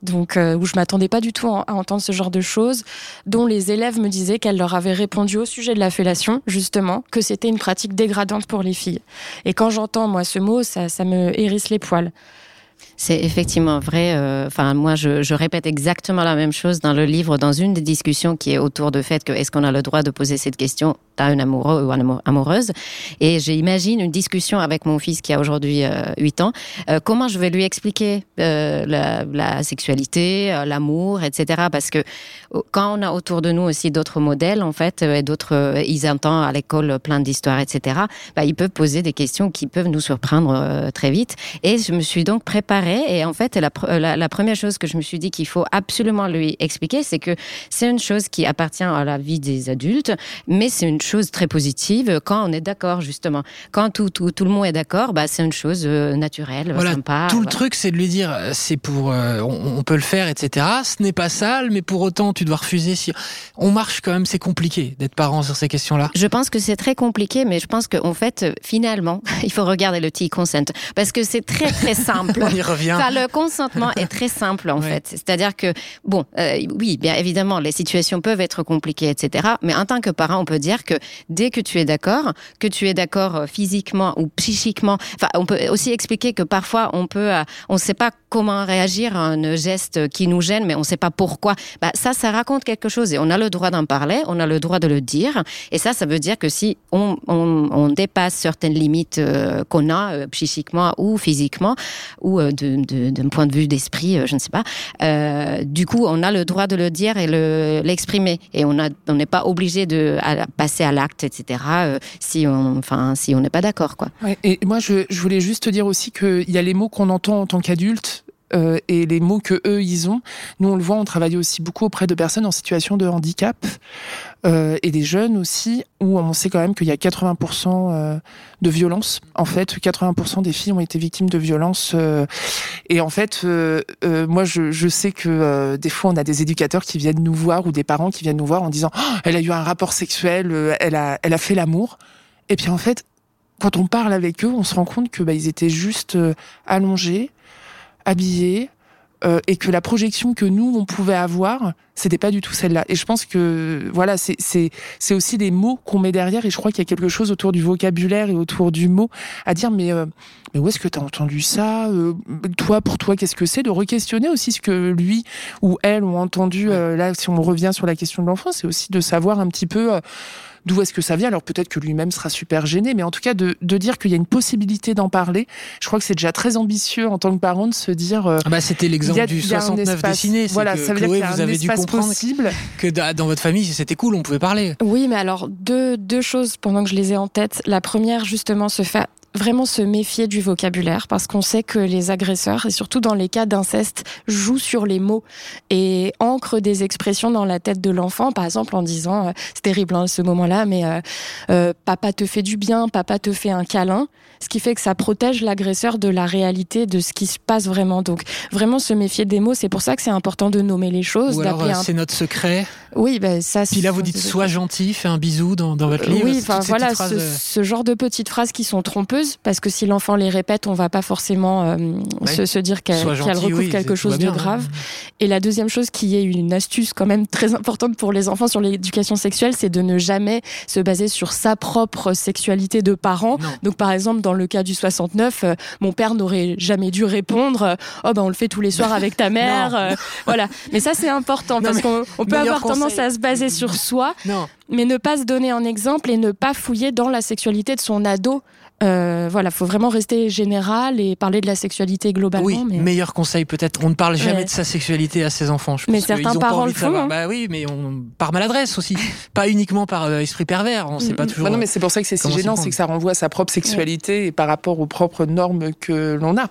donc euh, où je m'attendais pas du tout à entendre ce genre de choses, dont les élèves me disaient qu'elle leur avait répondu au sujet de la fellation, justement, que c'était une pratique dégradante pour les filles. Et quand j'entends moi ce mot, ça, ça me hérisse les poils. C'est effectivement vrai. euh, Enfin, moi, je, répète exactement la même chose dans le livre, dans une des discussions qui est autour du fait que est-ce qu'on a le droit de poser cette question à un amoureux ou à une amour- amoureuse? Et j'imagine une discussion avec mon fils qui a aujourd'hui euh, 8 ans. Euh, comment je vais lui expliquer euh, la, sexualité, l'amour, etc. Parce que quand on a autour de nous aussi d'autres modèles, en fait, et d'autres, ils entendent à l'école plein d'histoires, etc. Bah, ils peuvent poser des questions qui peuvent nous surprendre très vite. Et je me suis donc préparée. Et en fait, la, pr- la, la première chose que je me suis dit qu'il faut absolument lui expliquer, c'est que c'est une chose qui appartient à la vie des adultes, mais c'est une chose très positive quand on est d'accord, justement. Quand tout, tout, tout le monde est d'accord, bah, c'est une chose euh, naturelle, Voilà, sympa. Tout le voilà. truc, c'est de lui dire, euh, c'est pour, euh, on, on peut le faire, etc. Ce n'est pas sale, mais pour autant, tu dois refuser. Si on marche quand même, c'est compliqué d'être parent sur ces questions-là. Je pense que c'est très compliqué, mais je pense qu'en fait, euh, finalement, *laughs* il faut regarder le tea consent parce que c'est très très simple. *laughs* On y revient. Enfin, le consentement est très simple en *laughs* fait. C'est-à-dire que, bon, euh, oui, bien évidemment, les situations peuvent être compliquées, etc. Mais en tant que parent, on peut dire que dès que tu es d'accord, que tu es d'accord euh, physiquement ou psychiquement, enfin, on peut aussi expliquer que parfois on peut, euh, on ne sait pas comment réagir à un geste qui nous gêne, mais on ne sait pas pourquoi. Bah, ça, ça raconte quelque chose et on a le droit d'en parler, on a le droit de le dire. Et ça, ça veut dire que si on, on, on dépasse certaines limites euh, qu'on a psychiquement ou physiquement, ou euh, d'un point de vue d'esprit, euh, je ne sais pas, euh, du coup, on a le droit de le dire et le- l'exprimer. et on n'est pas obligé de passer à l'acte, etc. euh, si on, enfin, si n'est pas d'accord, quoi. Et moi, je, je voulais juste te dire aussi qu'il y a les mots qu'on entend en tant qu'adulte. Euh, et les mots que eux ils ont. Nous on le voit, on travaille aussi beaucoup auprès de personnes en situation de handicap euh, et des jeunes aussi, où on sait quand même qu'il y a 80% euh, de violence. En fait, 80% des filles ont été victimes de violences. euh, et en fait, euh, moi je, je sais que des fois on a des éducateurs qui viennent nous voir ou des parents qui viennent nous voir en disant Oh, elle a eu un rapport sexuel, elle a, elle a fait l'amour. Et puis en fait, quand on parle avec eux, on se rend compte que bah, ils étaient juste allongés, habillés, euh, et que la projection que nous on pouvait avoir, c'était pas du tout celle-là. Et je pense que voilà, c'est c'est c'est aussi les mots qu'on met derrière. Et je crois qu'il y a quelque chose autour du vocabulaire et autour du mot à dire. Mais euh, mais où est-ce que tu as entendu ça Euh, Toi, pour toi, qu'est-ce que c'est De re-questionner aussi ce que lui ou elle ont entendu. euh, là, si on revient sur la question de l'enfant, c'est aussi de savoir un petit peu. D'où est-ce que ça vient? Alors peut-être que lui-même sera super gêné, mais en tout cas de, de dire qu'il y a une possibilité d'en parler. Je crois que c'est déjà très ambitieux en tant que parent de se dire. euh, Ah bah, c'était l'exemple du il y a un 69 espace. dessiné. Voilà, que ça veut dire Chloé, qu'il y a vous un avez dû espace comprendre possible. que da- dans votre famille, c'était cool, on pouvait parler. Oui, mais alors deux, deux choses pendant que je les ai en tête. La première, justement, se fait vraiment se méfier du vocabulaire parce qu'on sait que les agresseurs, et surtout dans les cas d'inceste, jouent sur les mots et ancrent des expressions dans la tête de l'enfant, par exemple en disant, euh, c'est terrible hein, ce moment-là, mais euh, euh, papa te fait du bien, papa te fait un câlin, ce qui fait que ça protège l'agresseur de la réalité, de ce qui se passe vraiment. Donc vraiment se méfier des mots, c'est pour ça que c'est important de nommer les choses, Ou alors, euh, un... c'est notre secret. Oui, ben ça. Puis là, vous dites sois gentil, fais un bisou dans, dans votre livre. Oui, enfin voilà, ce, euh, ce genre de petites phrases qui sont trompeuses, parce que si l'enfant les répète, on va pas forcément euh, se, se dire qu'elle gentil, recouvre oui, quelque chose de bien, grave. hein. Et la deuxième chose qui est une astuce quand même très importante pour les enfants sur l'éducation sexuelle, c'est de ne jamais se baser sur sa propre sexualité de parent. Non. Donc par exemple, dans le cas du 69, euh, mon père n'aurait jamais dû répondre euh, "Oh ben on le fait tous les soirs avec ta *laughs* mère." *laughs* voilà. Mais ça c'est important Non, parce qu'on on peut avoir tendance à se baser sur soi Non, mais ne pas se donner un exemple et ne pas fouiller dans la sexualité de son ado. Euh, voilà, faut vraiment rester général et parler de la sexualité globalement. oui, mais... meilleur conseil peut-être. On ne parle jamais Ouais. de sa sexualité à ses enfants. Je Mais pense qu'ils certains parents le font, hein. Bah oui, mais on par maladresse aussi, *laughs* pas uniquement par euh, esprit pervers. On sait pas toujours. Bah non, mais c'est pour ça que c'est si gênant, c'est que ça renvoie à sa propre sexualité et par rapport aux propres normes que l'on a.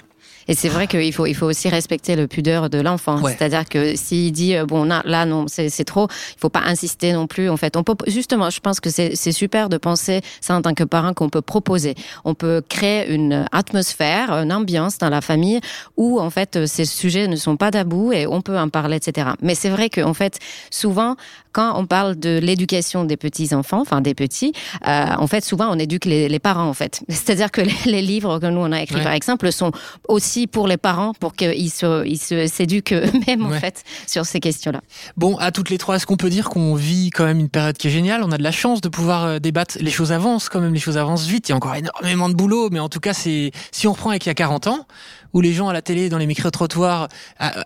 Et c'est vrai qu'il faut, il faut aussi respecter le pudeur de l'enfant. Ouais. C'est-à-dire que s'il dit, euh, bon, là, là, non, c'est trop, il faut pas insister non plus. En fait, on peut, justement, je pense que c'est c'est super de penser ça en tant que parent qu'on peut proposer. On peut créer une atmosphère, une ambiance dans la famille où, en fait, ces sujets ne sont pas tabous et on peut en parler, etc. Mais c'est vrai qu'en fait, souvent, quand on parle de l'éducation des petits enfants, enfin des petits, euh, en fait, souvent on éduque les, les parents, en fait. *laughs* C'est-à-dire que les, les livres que nous on a écrits, Ouais. par exemple, sont aussi pour les parents, pour qu'ils se, ils se s'éduquent eux-mêmes, Ouais. en fait, sur ces questions-là. Bon, à toutes les trois, est-ce qu'on peut dire qu'on vit quand même une période qui est géniale? On a de la chance de pouvoir euh, débattre. Les choses avancent quand même, les choses avancent vite. Il y a encore énormément de boulot, mais en tout cas, c'est si on reprend avec il y a 40 ans, où les gens à la télé, dans les micro-trottoirs,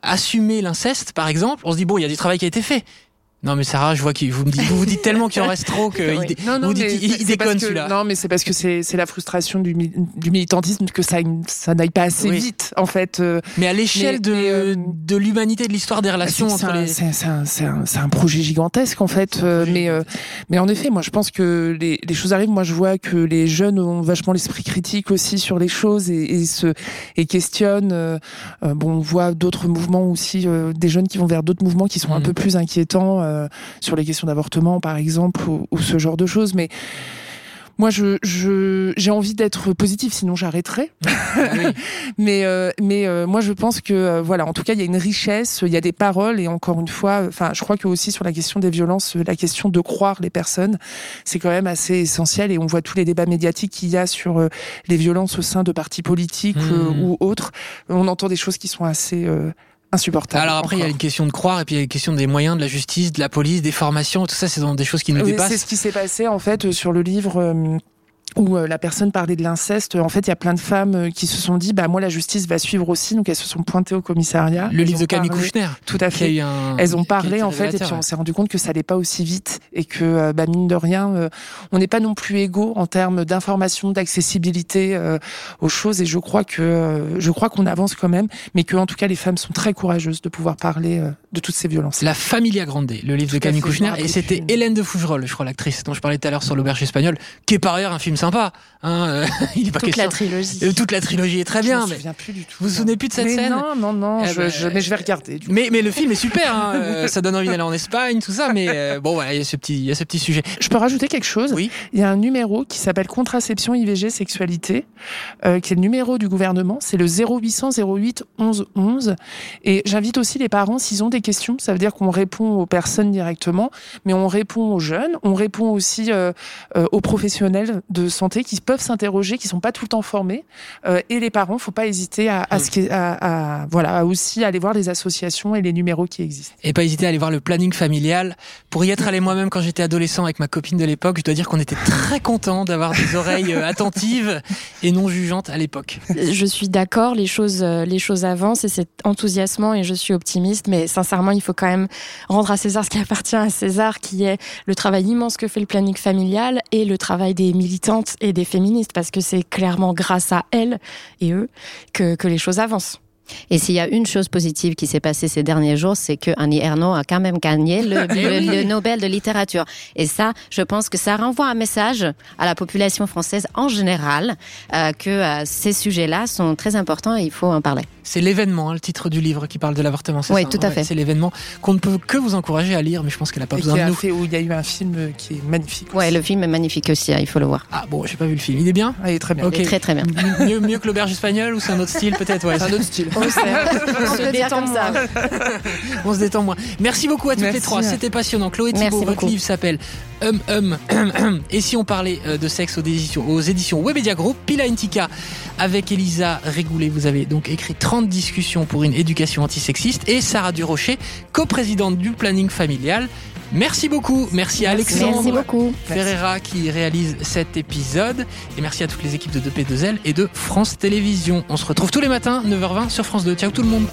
assumaient l'inceste, par exemple, on se dit bon, il y a du travail qui a été fait. Non mais Sarah, je vois que vous me dites, vous vous dites tellement qu'il en reste trop que Oui. il Non, non, vous dites il, déconne celui-là. Non, mais c'est parce que c'est c'est la frustration du, mi- du militantisme que ça, ça n'aille pas assez Oui. vite, en fait. euh, Mais à l'échelle de, mais, euh, de l'humanité, de l'histoire des relations c'est- c'est entre un- les. C'est un, c'est un- c'est un projet gigantesque en fait, euh, mais euh, mais en effet, moi je pense que les, les choses arrivent. Moi je vois que les jeunes ont vachement l'esprit critique aussi sur les choses et, et se et questionnent. bon, on voit d'autres mouvements aussi, euh, des jeunes qui vont vers d'autres mouvements qui sont un peu plus inquiétants euh, sur les questions d'avortement par exemple ou, ou ce genre de choses, mais moi, je, je, j'ai envie d'être positif, sinon j'arrêterai. Oui. *laughs* Mais, euh, mais euh, moi, je pense que, euh, voilà, en tout cas, il y a une richesse, il y a des paroles, et encore une fois, enfin, je crois que aussi sur la question des violences, la question de croire les personnes, c'est quand même assez essentiel. Et on voit tous les débats médiatiques qu'il y a sur les violences au sein de partis politiques Mhm. ou autres. On entend des choses qui sont assez euh. Alors après, il y a une question de croire, et puis il y a une question des moyens, de la justice, de la police, des formations, tout ça, c'est des choses qui nous Oui, dépassent. C'est ce qui s'est passé en fait euh, sur le livre. Où euh, la personne parlait de l'inceste, en fait, il y a plein de femmes euh, qui se sont dit, bah moi, la justice va suivre aussi, donc elles se sont pointées au commissariat. Le Elles livre de Camille parlé- Kouchner. Tout à fait. un- Elles ont parlé en fait, et puis on s'est rendu compte que ça allait pas aussi vite et que, euh, bah, mine de rien, on n'est pas non plus égaux en termes d'information, d'accessibilité euh, aux choses. Et je crois que je crois qu'on avance quand même, mais que en tout cas les femmes sont très courageuses de pouvoir parler euh, de toutes ces violences. La Familia Grande, le livre de Tout Camille Kouchner, et c'était. Hélène de Fougerolles, je crois, l'actrice dont je parlais tout à l'heure sur l'auberge espagnole, qui est par ailleurs un film sympa. Hein, euh, *laughs* il est pas Toute question. la trilogie. Euh, toute la trilogie est très Je bien, mais, souviens plus du tout. vous vous souvenez plus de cette Mais scène Non, non, non. Eh je, ben, je- mais je vais regarder. du coup. mais, le film est super, hein, *laughs* euh, ça donne envie d'aller en Espagne, tout ça, mais bon, voilà, il y a ce petit, il y a ce petit sujet. Je peux rajouter quelque chose Oui. Il y a un numéro qui s'appelle Contraception, IVG, Sexualité, qui est le numéro du gouvernement. C'est le 0800 08 11 11. Et j'invite aussi les parents, s'ils ont des questions, ça veut dire qu'on répond aux personnes directement, mais on répond aux jeunes, on répond aussi euh, euh, aux professionnels de santé qui peuvent s'interroger, qui sont pas tout le temps formés. Euh, et les parents, faut pas hésiter à, voilà, à aussi aller voir les associations et les numéros qui existent. Et pas hésiter à aller voir le planning familial. Pour y être allé moi-même quand j'étais adolescent avec ma copine de l'époque, je dois dire qu'on était très content d'avoir des oreilles euh, attentives et non jugeantes à l'époque. Je suis d'accord, les choses, euh, les choses avancent et c'est enthousiasmant et je suis optimiste, mais sincèrement, il faut quand même rendre à César ce qui appartient à César, qui est le travail immense que fait le planning familial et le travail des et des féministes, parce que c'est clairement grâce à elles et eux que, que les choses avancent. Et s'il y a une chose positive qui s'est passée ces derniers jours, c'est que Annie Ernaux a quand même gagné le, *laughs* Eh le- oui. le Nobel de littérature. Et ça, je pense que ça renvoie un message à la population française en général euh, que euh, ces sujets-là sont très importants et il faut en parler. C'est l'événement, hein, le titre du livre qui parle de l'avortement. c'est Oui, ça, tout à Ouais, fait. C'est l'événement qu'on ne peut que vous encourager à lire, mais je pense qu'elle n'a pas Et besoin qui de nous. fait, où il y a eu un film qui est magnifique. Ouais, aussi. le film est magnifique aussi, hein, il faut le voir. Ah bon, j'ai pas vu le film. Il est bien? Ah, il est très bien. Ok. Il est très très bien. mieux, mieux que l'auberge espagnole ou c'est un autre style peut-être? Ouais. C'est un autre style. On *laughs* se comme ça. On se détend moins. Merci beaucoup à toutes Merci. les trois. C'était passionnant. Chloé Merci Thibault, votre livre s'appelle Hum Hum. Et si on parlait euh, de sexe aux éditions, aux éditions Webedia Group, Pila Intika avec Elisa Régoulet. Vous avez donc écrit 30 discussions pour une éducation antisexiste et Sarah Durocher, coprésidente du planning familial. Merci beaucoup. Merci à Alexandre. Merci beaucoup. Ferreira qui réalise cet épisode. Et merci à toutes les équipes de 2P2L et de France Télévisions. On se retrouve tous les matins, 9h20 sur France 2. Ciao tout le monde.